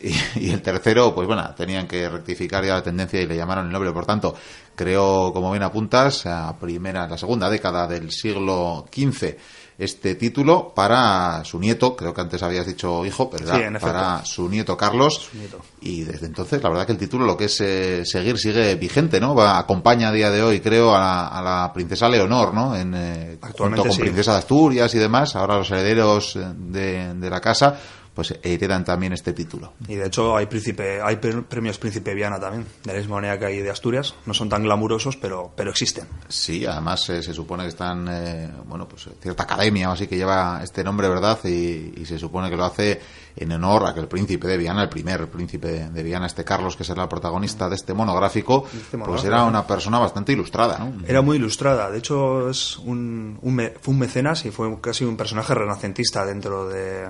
y, el tercero, pues bueno, tenían que rectificar ya la tendencia y le llamaron el Noble. Por tanto, creó, como bien apuntas, a primera, la segunda década del siglo XV este título para su nieto, creo que antes habías dicho hijo, pero
sí,
para su nieto Carlos.
Su nieto.
Y desde entonces, la verdad que el título, lo que es eh, seguir, sigue vigente, ¿no? Va, acompaña a día de hoy, creo, a la, a la princesa Leonor, ¿no? En, eh,
Actualmente
junto con
sí.
princesa de Asturias y demás, ahora los herederos de, de la casa, pues heredan también este título.
Y de hecho hay príncipe, hay premios Príncipe Viana también, de la misma manera que hay de Asturias. No son tan glamurosos, pero, pero existen.
Sí, además eh, se supone que están, eh, bueno, pues cierta academia o así que lleva este nombre, ¿verdad? Y, y, se supone que lo hace en honor a que el príncipe de Viana, el primer príncipe de Viana, este Carlos, que será el protagonista de este monográfico,
este monográfico
pues era una persona bastante ilustrada, ¿no?
Era muy ilustrada. De hecho, es un, un, fue un mecenas y fue casi un personaje renacentista dentro de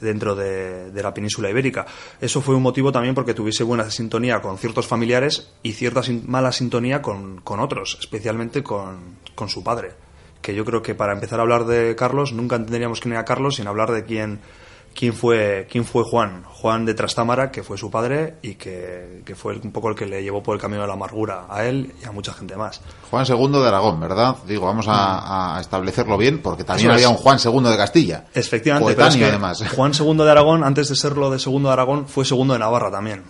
dentro de, de, la península ibérica. Eso fue un motivo también porque tuviese buena sintonía con ciertos familiares y cierta sin, mala sintonía con, con otros, especialmente con, con, su padre. Que yo creo que para empezar a hablar de Carlos nunca entenderíamos quién era Carlos sin hablar de quién, quién, fue, quién fue Juan. Juan de Trastámara, que fue su padre y que, que fue un poco el que le llevó por el camino de la amargura a él y a mucha gente más.
Juan II de Aragón, ¿verdad? Digo, vamos a, a establecerlo bien, porque también había un Juan II de Castilla.
Efectivamente,
coetáneo,
es que
además.
Juan II de Aragón, antes de serlo de segundo de Aragón, fue segundo de Navarra también.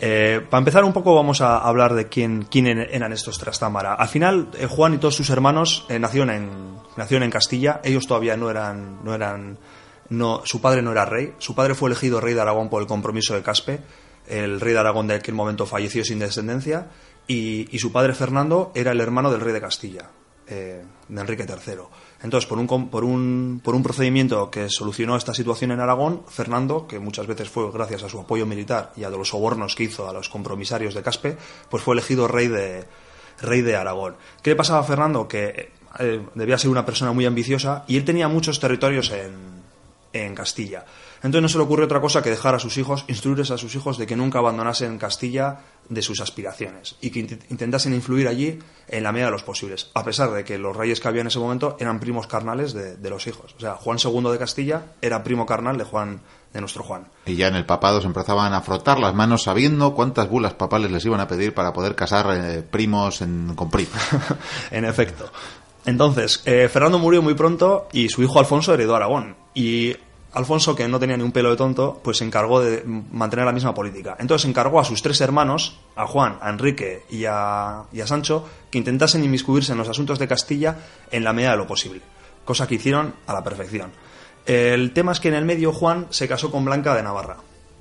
Eh, para empezar un poco vamos a hablar de quién, quién eran estos Trastámara. Al final, eh, Juan y todos sus hermanos eh, nacieron, en, nacieron en Castilla. Ellos todavía no eran, no eran, su padre no era rey. Su padre fue elegido rey de Aragón por el compromiso de Caspe. El rey de Aragón de aquel momento falleció sin descendencia. Y, y su padre Fernando era el hermano del rey de Castilla, eh, de Enrique III. Entonces, por un, por, un, por un procedimiento que solucionó esta situación en Aragón, Fernando, que muchas veces fue gracias a su apoyo militar y a los sobornos que hizo a los compromisarios de Caspe, pues fue elegido rey de, rey de Aragón. ¿Qué le pasaba a Fernando? Que eh, debía ser una persona muy ambiciosa y él tenía muchos territorios en, en Castilla. Entonces no se le ocurre otra cosa que dejar a sus hijos, instruirles a sus hijos de que nunca abandonasen Castilla de sus aspiraciones y que intentasen influir allí en la medida de los posibles, a pesar de que los reyes que había en ese momento eran primos carnales de, de los hijos. O sea, Juan II de Castilla era primo carnal de Juan de nuestro Juan.
Y ya en el papado se empezaban a frotar las manos sabiendo cuántas bulas papales les iban a pedir para poder casar eh, primos en, con primos.
en efecto. Entonces, eh, Fernando murió muy pronto y su hijo Alfonso heredó Aragón. Y Alfonso, que no tenía ni un pelo de tonto, pues se encargó de mantener la misma política. Entonces encargó a sus tres hermanos, a Juan, a Enrique y a, a, Sancho, que intentasen inmiscuirse en los asuntos de Castilla en la medida de lo posible. Cosa que hicieron a la perfección. El tema es que en el medio Juan se casó con Blanca de Navarra,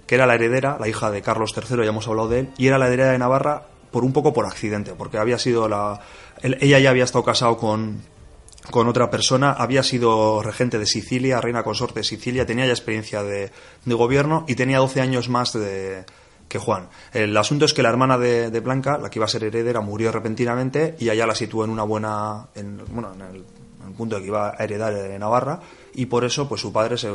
que era la heredera, la hija de Carlos III, ya hemos hablado de él, y era la heredera de Navarra por un poco por accidente, porque había sido la... Ella ya había estado casado con, con otra persona, había sido regente de Sicilia, reina consorte de Sicilia, tenía ya experiencia de, de gobierno y tenía 12 años más que Juan. El asunto es que la hermana de, Blanca, la que iba a ser heredera, murió repentinamente y allá la situó en una buena, en, bueno, en el, punto de que iba a heredar Navarra y por eso pues su padre se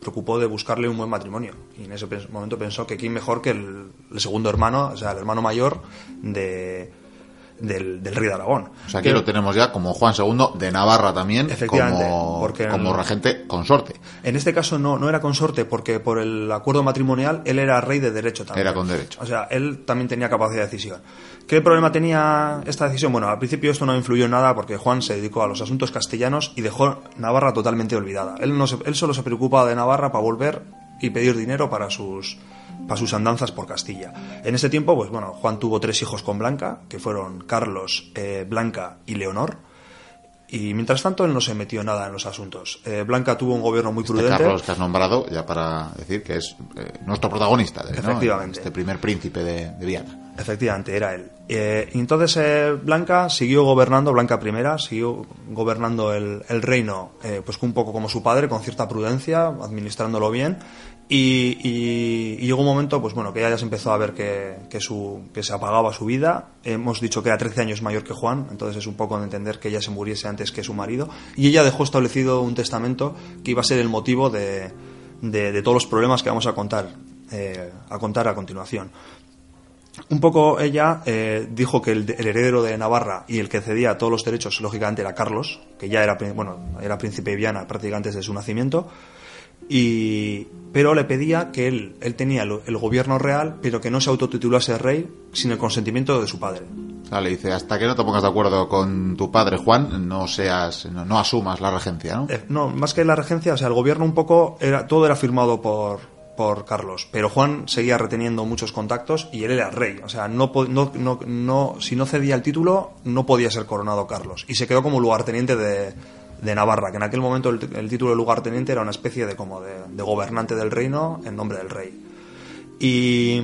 preocupó de buscarle un buen matrimonio y en ese momento pensó que quién mejor que el, el segundo hermano, o sea, el hermano mayor de del, del, rey de Aragón.
O sea, aquí lo tenemos ya como Juan II de Navarra también,
Efectivamente,
como,
porque
como
en-
regente consorte.
En este caso no, no era consorte porque por el acuerdo matrimonial él era rey de derecho también.
Era con derecho.
O sea, él también tenía capacidad de decisión. ¿Qué problema tenía esta decisión? Bueno, al principio esto no influyó en nada porque Juan se dedicó a los asuntos castellanos y dejó Navarra totalmente olvidada. Él, no se- él solo se preocupaba de Navarra para volver y pedir dinero para sus, para sus andanzas por Castilla. En ese tiempo, pues bueno, Juan tuvo tres hijos con Blanca, que fueron Carlos, eh, Blanca y Leonor. Y mientras tanto él no se metió nada en los asuntos. Eh, Blanca tuvo un gobierno muy
Este
prudente.
Carlos que has nombrado, ya para decir que es eh, nuestro protagonista, de, ¿no?
Efectivamente.
Este primer príncipe de, de Viana.
Efectivamente, era él. Eh, entonces Blanca siguió gobernando, Blanca I, siguió gobernando el, el reino, pues un poco como su padre, con cierta prudencia, administrándolo bien. Y, llegó un momento, pues bueno, que ella ya se empezó a ver que, que, su, que se apagaba su vida. Hemos dicho que era 13 años mayor que Juan, entonces es un poco de entender que ella se muriese antes que su marido. Y ella dejó establecido un testamento que iba a ser el motivo de, de- todos los problemas que vamos a contar, eh, a contar a continuación. Un poco ella eh, dijo que el, heredero de Navarra y el que cedía todos los derechos, lógicamente, era Carlos, que ya era, bueno, era príncipe de Viana prácticamente desde su nacimiento, y, pero le pedía que él, él tenía el, gobierno real, pero que no se autotitulase rey sin el consentimiento de su padre.
Sea, le dice, hasta que no te pongas de acuerdo con tu padre Juan, no seas, no, no asumas la regencia, ¿no?
Eh, no, más que la regencia, o sea, el gobierno un poco, era, todo era firmado por, por Carlos, pero Juan seguía reteniendo muchos contactos y él era rey, o sea, no, no, no, no, si no cedía el título, no podía ser coronado Carlos, y se quedó como lugarteniente de, de Navarra, que en aquel momento el, el título de lugarteniente era una especie de como de, de gobernante del reino en nombre del rey. Y,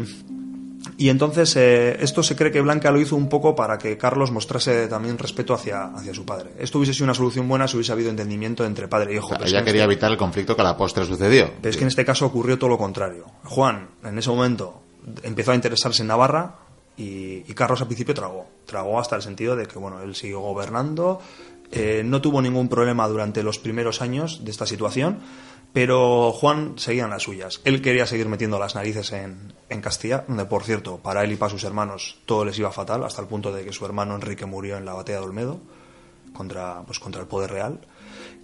y entonces eh, esto se cree que Blanca lo hizo un poco para que Carlos mostrase también respeto hacia, hacia su padre. Esto hubiese sido una solución buena si hubiese habido entendimiento entre padre y hijo.
O sea,
es que
ella quería
este-
evitar el conflicto que a la postre sucedió.
pero es que en este caso ocurrió todo lo contrario. Juan, en ese momento, empezó a interesarse en Navarra y, y Carlos al principio tragó. Tragó hasta el sentido de que, bueno, él siguió gobernando, eh, no tuvo ningún problema durante los primeros años de esta situación, pero Juan seguía en las suyas. Él quería seguir metiendo las narices en, en Castilla, donde, por cierto, para él y para sus hermanos todo les iba fatal, hasta el punto de que su hermano Enrique murió en la batalla de Olmedo contra, pues, contra el poder real.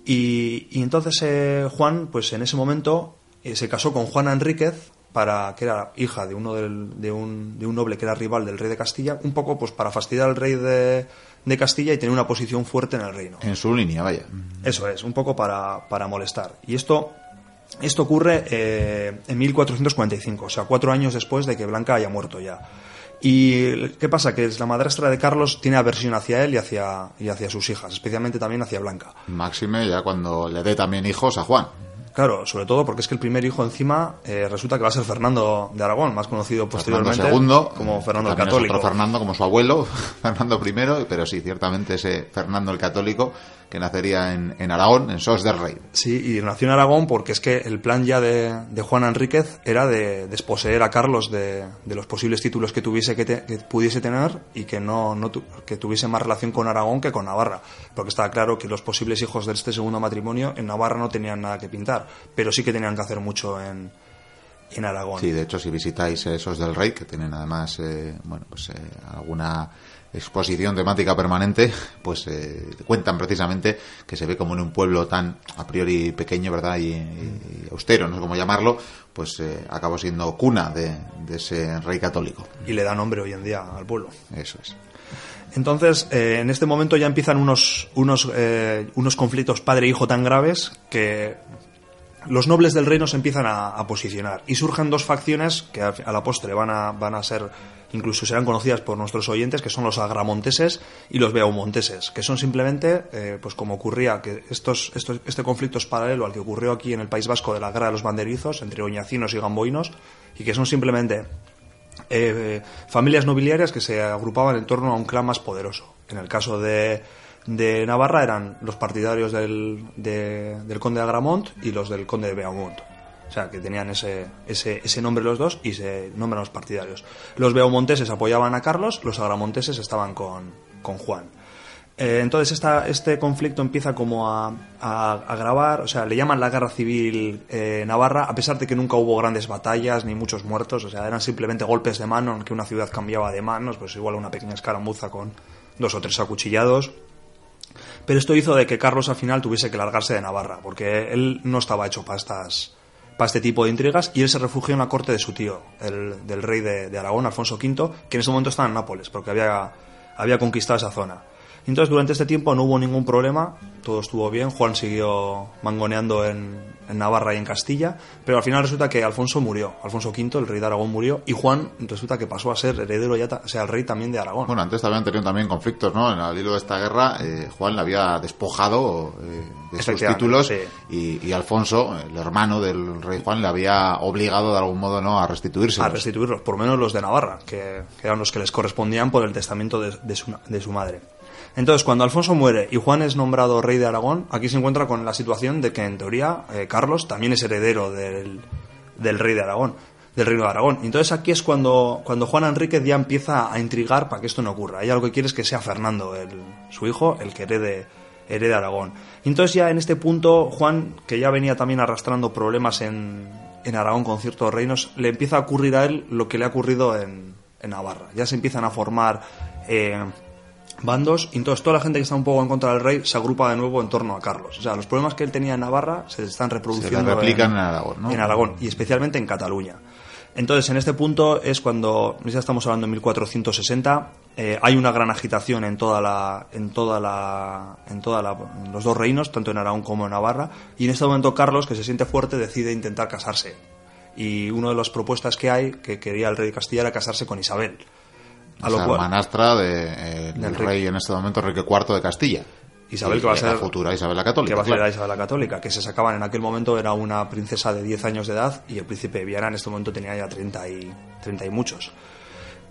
Y, entonces eh, Juan, pues en ese momento, eh, se casó con Juana Enríquez, para, que era hija de, uno de, un, de un noble que era rival del rey de Castilla, un poco pues para fastidiar al rey de, de Castilla y tener una posición fuerte en el reino.
En su línea, vaya.
Eso es, un poco para, para molestar. Y esto, esto ocurre eh, en 1445, o sea, cuatro años después de que Blanca haya muerto ya. ¿Y qué pasa? Que la madrastra de Carlos tiene aversión hacia él y hacia, y hacia sus hijas, especialmente también hacia Blanca.
Máxime ya cuando le dé también hijos a Juan.
Claro, sobre todo porque es que el primer hijo encima eh, resulta que va a ser Fernando de Aragón, más conocido
Fernando
posteriormente
II,
como Fernando el
es
Católico.
otro Fernando como su abuelo, Fernando I, pero sí, ciertamente ese Fernando el Católico que nacería en, en Aragón, en Sos del Rey.
Sí, y nació en Aragón porque es que el plan ya de, de Juan Enríquez era de desposeer a Carlos de, de los posibles títulos que tuviese que, te- que pudiese tener y que no, no tu- que tuviese más relación con Aragón que con Navarra, porque estaba claro que los posibles hijos de este segundo matrimonio en Navarra no tenían nada que pintar, pero sí que tenían que hacer mucho en, en Aragón.
Sí, de hecho, si visitáis esos del Rey, que tienen además, eh, bueno, pues eh, alguna exposición temática permanente, pues eh, cuentan precisamente que se ve como en un pueblo tan a priori pequeño, ¿verdad? Y, y austero, no sé cómo llamarlo, pues eh, acabó siendo cuna de, de ese rey católico.
Y le da nombre hoy en día al pueblo.
Eso es.
Entonces, eh, en este momento ya empiezan unos, unos, eh, unos conflictos padre-hijo tan graves que los nobles del reino se empiezan a, a posicionar y surgen dos facciones que a, a la postre van a, van a ser, incluso serán conocidas por nuestros oyentes, que son los agramonteses y los beaumonteses, que son simplemente, eh, pues como ocurría, que estos, estos, este conflicto es paralelo al que ocurrió aquí en el País Vasco de la Guerra de los Banderizos, entre oñacinos y gamboinos, y que son simplemente eh, familias nobiliarias que se agrupaban en torno a un clan más poderoso. En el caso de, de Navarra eran los partidarios del, de- del conde de Agramont y los del conde de Beaumont. O sea, que tenían ese, ese, ese nombre los dos y se nombran los partidarios. Los beaumonteses apoyaban a Carlos, los agramonteses estaban con, con Juan. Eh, entonces esta, este conflicto empieza como a, a, agravar, o sea, le llaman la guerra civil eh, navarra, a pesar de que nunca hubo grandes batallas ni muchos muertos, o sea, eran simplemente golpes de mano en que una ciudad cambiaba de manos, pues igual una pequeña escaramuza con dos o tres acuchillados. Pero esto hizo de que Carlos al final tuviese que largarse de Navarra, porque él no estaba hecho para estas para este tipo de intrigas y él se refugió en la corte de su tío, el, del rey de, Aragón, Alfonso V, que en ese momento estaba en Nápoles, porque había, había conquistado esa zona. Entonces, durante este tiempo no hubo ningún problema, todo estuvo bien. Juan siguió mangoneando en, en, Navarra y en Castilla, pero al final resulta que Alfonso murió. Alfonso V, el rey de Aragón, murió y Juan resulta que pasó a ser heredero ya, o sea, el rey también de Aragón.
Bueno, antes habían tenido también conflictos, ¿no? En el hilo de esta guerra, eh, Juan le había despojado eh, de sus títulos
sí.
y, y, Alfonso, el hermano del rey Juan, le había obligado de algún modo, ¿no? A restituirse.
A restituirlos, por menos los de Navarra, que, que, eran los que les correspondían por el testamento de, de, su, de su madre. Entonces, cuando Alfonso muere y Juan es nombrado rey de Aragón, aquí se encuentra con la situación de que, en teoría, eh, Carlos también es heredero del, rey de Aragón, del reino de Aragón. Entonces, aquí es cuando, cuando Juan Enriquez ya empieza a intrigar para que esto no ocurra. Ella lo que quiere es que sea Fernando, el, su hijo, el que herede, herede Aragón. Entonces, ya en este punto, Juan, que ya venía también arrastrando problemas en, en Aragón con ciertos reinos, le empieza a ocurrir a él lo que le ha ocurrido en, en Navarra. Ya se empiezan a formar. Eh, bandos y entonces toda la gente que está un poco en contra del rey se agrupa de nuevo en torno a Carlos. O sea, los problemas que él tenía en Navarra se están reproduciendo
se replican en, en, Aragón, ¿no?
En Aragón y especialmente en Cataluña. Entonces, en este punto es cuando, ya estamos hablando de 1460, eh, hay una gran agitación en toda la, en toda la, en toda la, en los dos reinos, tanto en Aragón como en Navarra, y en este momento Carlos, que se siente fuerte, decide intentar casarse. Y una de las propuestas que hay, que quería el rey de Castilla, era casarse con Isabel.
A lo cual, hermanastra de, eh, del rey, en este momento Enrique IV de Castilla.
Isabel, que va a ser
la futura Isabel la Católica.
Que va a ser
claro.
la Isabel la Católica, que se sacaban en aquel momento, era una princesa de 10 años de edad y el príncipe de Viana en este momento tenía ya 30 y, 30 y muchos.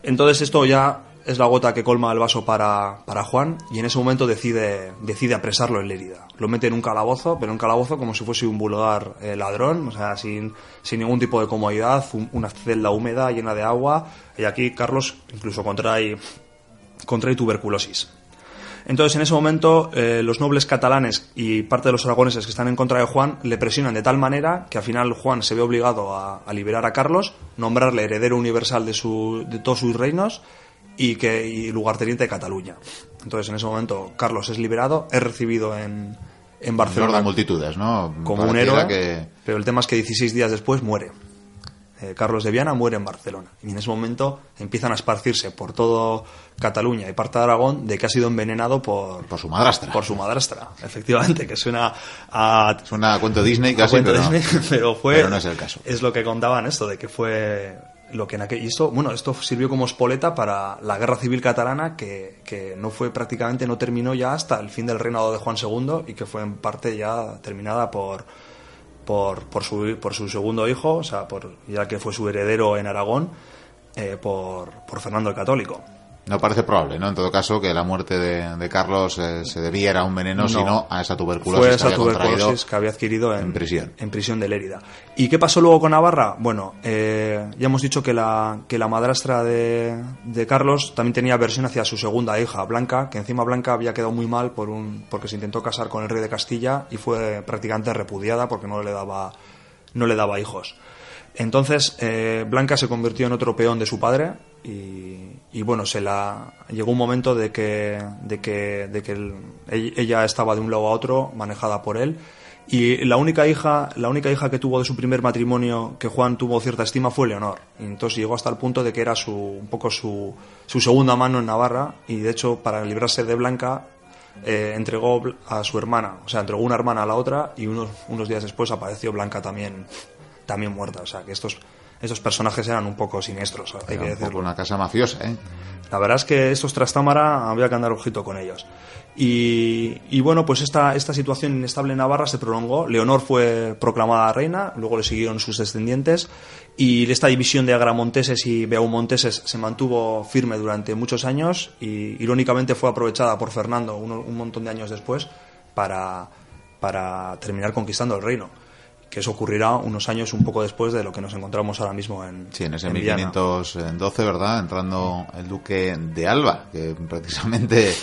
Entonces esto ya es la gota que colma el vaso para, para Juan y en ese momento decide, decide apresarlo en Lérida. Lo mete en un calabozo, pero en un calabozo como si fuese un bulogar eh, ladrón, o sea, sin, sin ningún tipo de comodidad, un, una celda húmeda llena de agua y aquí Carlos incluso contrae, contrae tuberculosis. Entonces, en ese momento, eh, los nobles catalanes y parte de los aragoneses que están en contra de Juan le presionan de tal manera que al final Juan se ve obligado a, a liberar a Carlos, nombrarle heredero universal de, su, de todos sus reinos y, que, y lugarteniente de Cataluña. Entonces, en ese momento, Carlos es liberado, es recibido en, en Barcelona.
de multitudes, ¿no?
Como un héroe, que... pero el tema es que 16 días después muere. Eh, Carlos de Viana muere en Barcelona. Y en ese momento empiezan a esparcirse por todo Cataluña y parte de Aragón de que ha sido envenenado por,
por su madrastra.
Por su madrastra, efectivamente, que suena a.
Suena a cuento Disney casi,
cuento
pero,
Disney, pero fue.
Pero no es el caso.
Es lo que contaban esto, de que fue lo que en aquel. Y esto, bueno, esto sirvió como espoleta para la guerra civil catalana, que, que no fue prácticamente, no terminó ya hasta el fin del reinado de Juan II y que fue en parte ya terminada por por, por, su, por su segundo hijo, o sea, por, ya que fue su heredero en Aragón, eh, por, por Fernando el Católico.
No parece probable, ¿no? En todo caso, que la muerte de, de Carlos eh, se debiera a un veneno, no, sino a esa tuberculosis,
fue esa
que, había
tuberculosis que había adquirido en,
en, prisión.
En prisión de Lérida. ¿Y qué pasó luego con Navarra? Bueno, eh, ya hemos dicho que la, que la madrastra de, de, Carlos también tenía aversión hacia su segunda hija, Blanca, que encima Blanca había quedado muy mal por un, porque se intentó casar con el rey de Castilla y fue prácticamente repudiada porque no le daba, no le daba hijos. Entonces, eh, Blanca se convirtió en otro peón de su padre y, bueno, se la llegó un momento de que, de que, de que el, ella estaba de un lado a otro, manejada por él. Y la única hija, la única hija que tuvo de su primer matrimonio que Juan tuvo cierta estima fue Leonor. Entonces llegó hasta el punto de que era su, un poco su, su segunda mano en Navarra. Y de hecho, para librarse de Blanca, eh, entregó a su hermana, o sea, entregó una hermana a la otra y unos, unos días después apareció Blanca también también muerta. O sea, que estos, estos personajes eran un poco siniestros, hay
Era
que
un
decirlo.
poco una casa mafiosa, ¿eh?
La verdad es que estos Trastámara había que andar ojito con ellos. Y, y, bueno, pues esta, esta situación inestable en Navarra se prolongó. Leonor fue proclamada reina, luego le siguieron sus descendientes. Y esta división de agramonteses y beaumonteses se mantuvo firme durante muchos años y irónicamente fue aprovechada por Fernando un, un montón de años después para, para terminar conquistando el reino que eso ocurrirá unos años un poco después de lo que nos encontramos ahora mismo en
Sí, en ese
en Viana.
1512, ¿verdad? Entrando el duque de Alba, que precisamente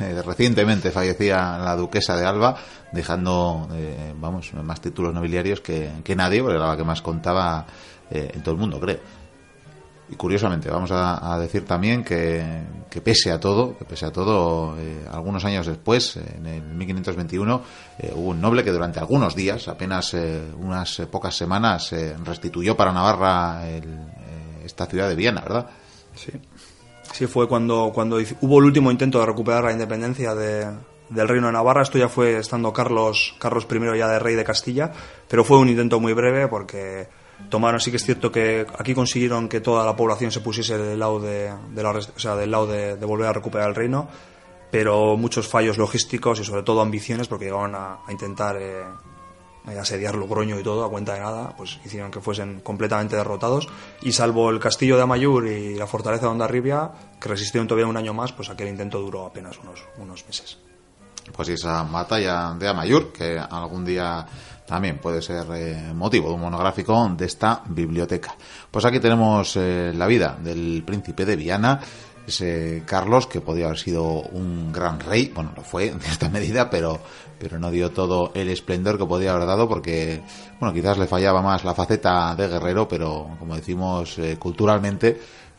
eh, recientemente fallecía la duquesa de Alba, dejando, eh, vamos, más títulos nobiliarios que, que nadie, porque era la que más contaba eh, en todo el mundo, creo. Y curiosamente, vamos a, decir también que, pese a todo, pese a todo, eh, algunos años después, en el 1521, eh, hubo un noble que durante algunos días, apenas eh, unas pocas semanas, restituyó para Navarra el, esta ciudad de Viena, ¿verdad?
Sí. Sí, fue cuando, cuando hubo el último intento de recuperar la independencia de- del Reino de Navarra. Esto ya fue estando Carlos, Carlos I ya de rey de Castilla, pero fue un intento muy breve porque tomaron, sí que es cierto que aquí consiguieron que toda la población se pusiese del lado de, de la o sea, del lado de, volver a recuperar el reino, pero muchos fallos logísticos y sobre todo ambiciones porque llegaban a, a intentar eh, eh, asediar Logroño y todo a cuenta de nada, pues hicieron que fuesen completamente derrotados y salvo el castillo de Amayur y la fortaleza de Ondarribia, que resistieron todavía un año más, pues aquel intento duró apenas unos, unos meses.
Pues esa batalla de Amayur, que algún día también puede ser eh, motivo de un monográfico de esta biblioteca. Pues aquí tenemos eh, la vida del príncipe de Viana, ese Carlos que podía haber sido un gran rey, bueno, lo fue en cierta medida, pero, pero no dio todo el esplendor que podía haber dado porque, bueno, quizás le fallaba más la faceta de guerrero, pero como decimos eh, culturalmente,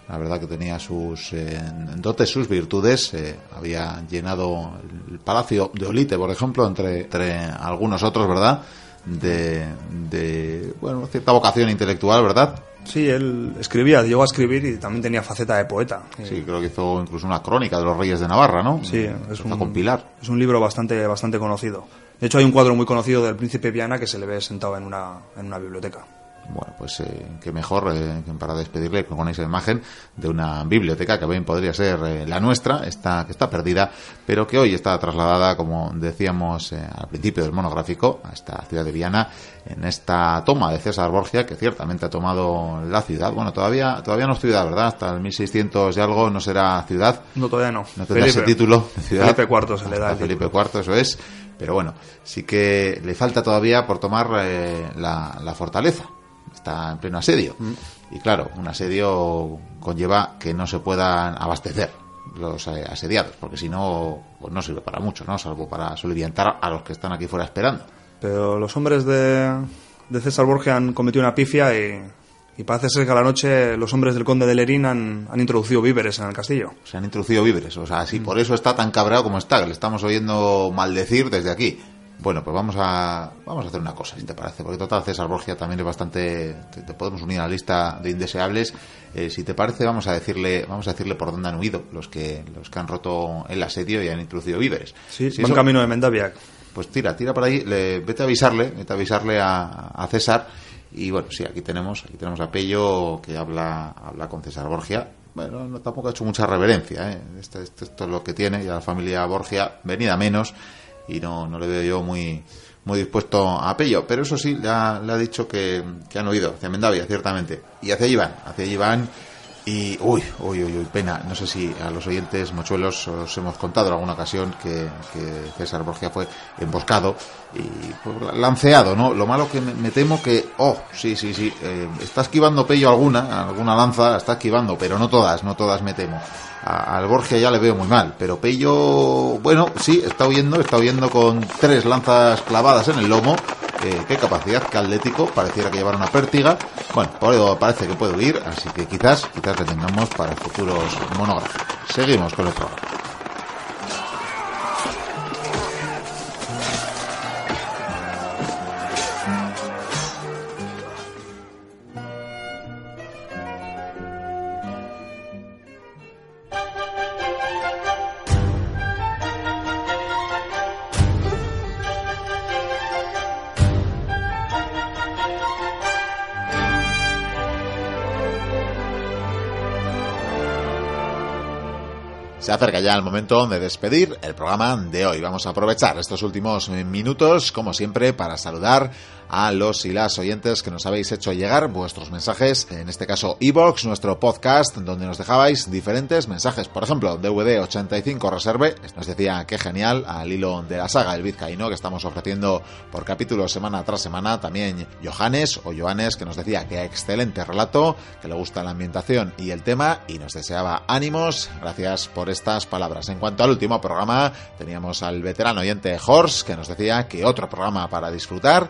la verdad que tenía sus eh, dotes, sus virtudes. eh, había llenado el palacio de Olite, por ejemplo, entre, entre algunos otros, ¿verdad? De, de, bueno, cierta vocación intelectual, ¿verdad?
Sí, él escribía, llegó a escribir y también tenía faceta de poeta.
Sí, creo que hizo incluso una crónica de los reyes de Navarra, ¿no?
Sí, es un,
compilar.
es un libro bastante, bastante conocido. De hecho, hay un cuadro muy conocido del príncipe Viana que se le ve sentado en una, en una biblioteca.
Bueno, pues eh, qué mejor eh, para despedirle con esa imagen de una biblioteca que bien podría ser eh, la nuestra, esta, que está perdida, pero que hoy está trasladada, como decíamos eh, al principio del monográfico, a esta ciudad de Viana, en esta toma de César Borgia, que ciertamente ha tomado la ciudad. Bueno, todavía, todavía no es ciudad, ¿verdad? Hasta el 1600 y algo no será ciudad.
No, todavía no.
No tendrá ese título de ciudad.
Felipe IV se le da
Felipe. IV, eso es. Pero bueno, sí que le falta todavía por tomar eh, la, la fortaleza. Está en pleno asedio.
Mm.
Y claro, un asedio conlleva que no se puedan abastecer los eh, asediados, porque si no, pues no sirve para mucho, ¿no? Salvo para soliviantar a los que están aquí fuera esperando.
Pero los hombres de, de César Borgia han cometido una pifia y, y parece ser que a la noche los hombres del conde de Lerín han, han introducido víveres en el castillo.
Se han introducido víveres, o sea,
Mm.
sí, por eso está tan cabreado como está, que le estamos oyendo maldecir desde aquí. Bueno, pues vamos a vamos a hacer una cosa, si te parece, porque total César Borgia también es bastante, te, te podemos unir a la lista de indeseables. Eh, si te parece, vamos a decirle, vamos a decirle por dónde han huido los que los que han roto el asedio y han introducido víveres.
Sí,
Si
van
eso-
camino de Mendaviac.
pues tira, tira por ahí, le- vete a avisarle, vete a avisarle a, a César. Y bueno, sí, aquí tenemos, aquí tenemos a Pello que habla, habla con César Borgia. Bueno, no, tampoco ha hecho mucha reverencia, ¿eh? Esto, esto- esto es lo que tiene, y a la familia Borgia, venida menos, y no, no le veo yo muy, muy dispuesto a Pello. Pero eso sí, le ha, le ha dicho que, que han oído hacia Mendavia, ciertamente. Y hacia van, hacia van. Y, uy, uy, uy, uy, pena. No sé si a los oyentes mochuelos os hemos contado en alguna ocasión que, César Borgia fue emboscado y pues, lanceado, ¿no? Lo malo que me, me temo que, oh, sí, sí, sí, eh, está esquivando Pello alguna, alguna lanza, está esquivando, pero no todas, no todas me temo. Al Borgia ya le veo muy mal, pero Pello, bueno, sí, está huyendo, está huyendo con tres lanzas clavadas en el lomo. Eh, qué capacidad, qué atlético, pareciera que llevara una pértiga. Bueno, por parece que puede huir, así que quizás, quizás le tengamos para futuros monográficos. Seguimos con el programa. Se acerca ya el momento de despedir el programa de hoy. Vamos a aprovechar estos últimos minutos, como siempre, para saludar a los y las oyentes que nos habéis hecho llegar vuestros mensajes, en este caso Evox, nuestro podcast, donde nos dejabais diferentes mensajes. Por ejemplo, DVD 85 Reserve, nos decía que genial, al hilo de la saga El Vizcaíno que estamos ofreciendo por capítulo semana tras semana. También Johannes o Johannes, que nos decía que excelente relato, que le gusta la ambientación y el tema, y nos deseaba ánimos. Gracias por estas palabras. En cuanto al último programa, teníamos al veterano oyente Horst, que nos decía que otro programa para disfrutar,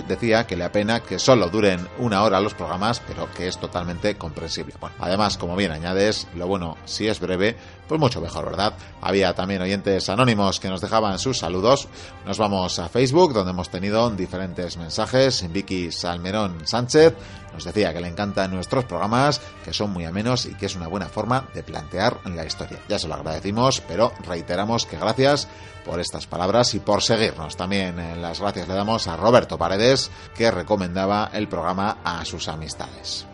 decía que le apena que solo duren una hora los programas, pero que es totalmente comprensible. Bueno, además, como bien añades, lo bueno, si es breve, pues mucho mejor, ¿verdad? Había también oyentes anónimos que nos dejaban sus saludos. Nos vamos a Facebook, donde hemos tenido diferentes mensajes. Vicky Salmerón Sánchez nos decía que le encantan nuestros programas, que son muy amenos y que es una buena forma de plantear la historia. Ya se lo agradecimos, pero reiteramos que gracias por estas palabras y por seguirnos. También las gracias le damos a Roberto Paredes, que recomendaba el programa a sus amistades.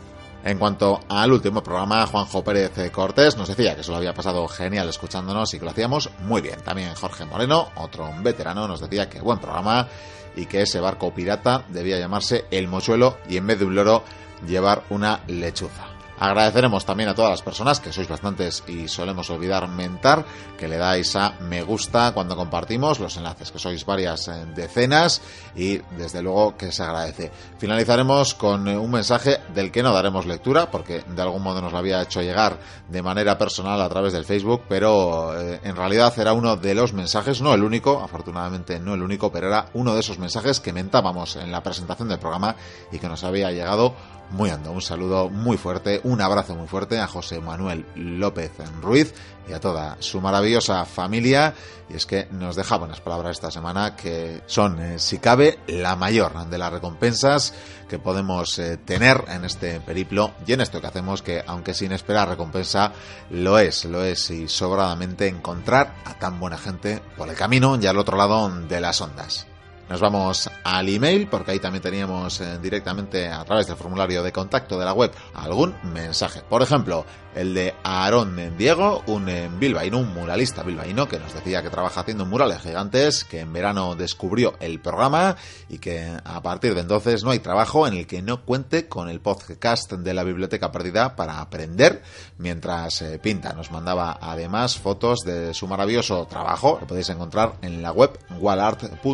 En cuanto al último programa, Juanjo Pérez Cortés nos decía que se lo había pasado genial escuchándonos y que lo hacíamos muy bien. También Jorge Moreno, otro veterano, nos decía que buen programa y que ese barco pirata debía llamarse El Mochuelo y en vez de un loro llevar una lechuza. Agradeceremos también a todas las personas, que sois bastantes y solemos olvidar mentar, que le dais a me gusta cuando compartimos los enlaces, que sois varias eh, decenas y desde luego que se agradece. Finalizaremos con eh, un mensaje del que no daremos lectura, porque de algún modo nos lo había hecho llegar de manera personal a través del Facebook, pero eh, en realidad era uno de los mensajes, no el único, afortunadamente no el único, pero era uno de esos mensajes que mentábamos en la presentación del programa y que nos había llegado muy ando. Un saludo muy fuerte, un abrazo muy fuerte a José Manuel López Ruiz y a toda su maravillosa familia. Y es que nos deja buenas palabras esta semana que son, eh, si cabe, la mayor de las recompensas que podemos eh, tener en este periplo y en esto que hacemos, que aunque sin esperar recompensa, lo es, lo es y sobradamente encontrar a tan buena gente por el camino y al otro lado de las ondas. Nos vamos al email porque ahí también teníamos eh, directamente a través del formulario de contacto de la web algún mensaje. Por ejemplo, el de Aarón Diego, un bilbaíno, un muralista bilbaíno que nos decía que trabaja haciendo murales gigantes, que en verano descubrió el programa y que a partir de entonces no hay trabajo en el que no cuente con el podcast de la Biblioteca Perdida para aprender mientras eh, pinta. Nos mandaba además fotos de su maravilloso trabajo, lo podéis encontrar en la web wallart.com.es.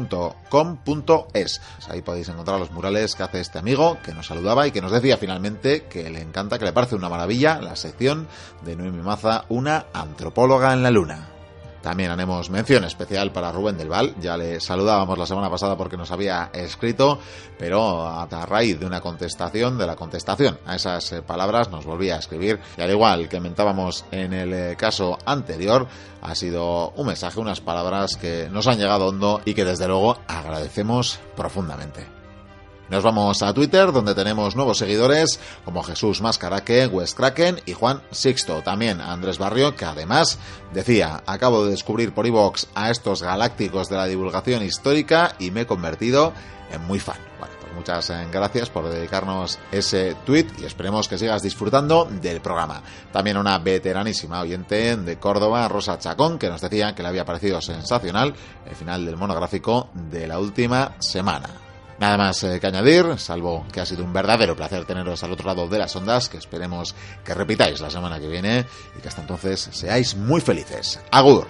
Ahí podéis encontrar los murales que hace este amigo que nos saludaba y que nos decía finalmente que le encanta, que le parece una maravilla la sección de Noemi Maza, una antropóloga en la luna. También haremos mención especial para Rubén del Val. Ya le saludábamos la semana pasada porque nos había escrito, pero a raíz de una contestación, de la contestación a esas eh, palabras, nos volvía a escribir. Y al igual que mentábamos en el eh, caso anterior, ha sido un mensaje, unas palabras que nos han llegado hondo y que desde luego agradecemos profundamente. Nos vamos a Twitter, donde tenemos nuevos seguidores como Jesús Mascaraque, Wes Kraken y Juan Sixto. También Andrés Barrio, que además decía, acabo de descubrir por iVox a estos galácticos de la divulgación histórica y me he convertido en muy fan. Bueno, pues muchas eh, gracias por dedicarnos ese tweet y esperemos que sigas disfrutando del programa. También una veteranísima oyente de Córdoba, Rosa Chacón, que nos decía que le había parecido sensacional el final del monográfico de la última semana. Nada más eh, que añadir, salvo que ha sido un verdadero placer teneros al otro lado de las ondas, que esperemos que repitáis la semana que viene y que hasta entonces seáis muy felices. Agur.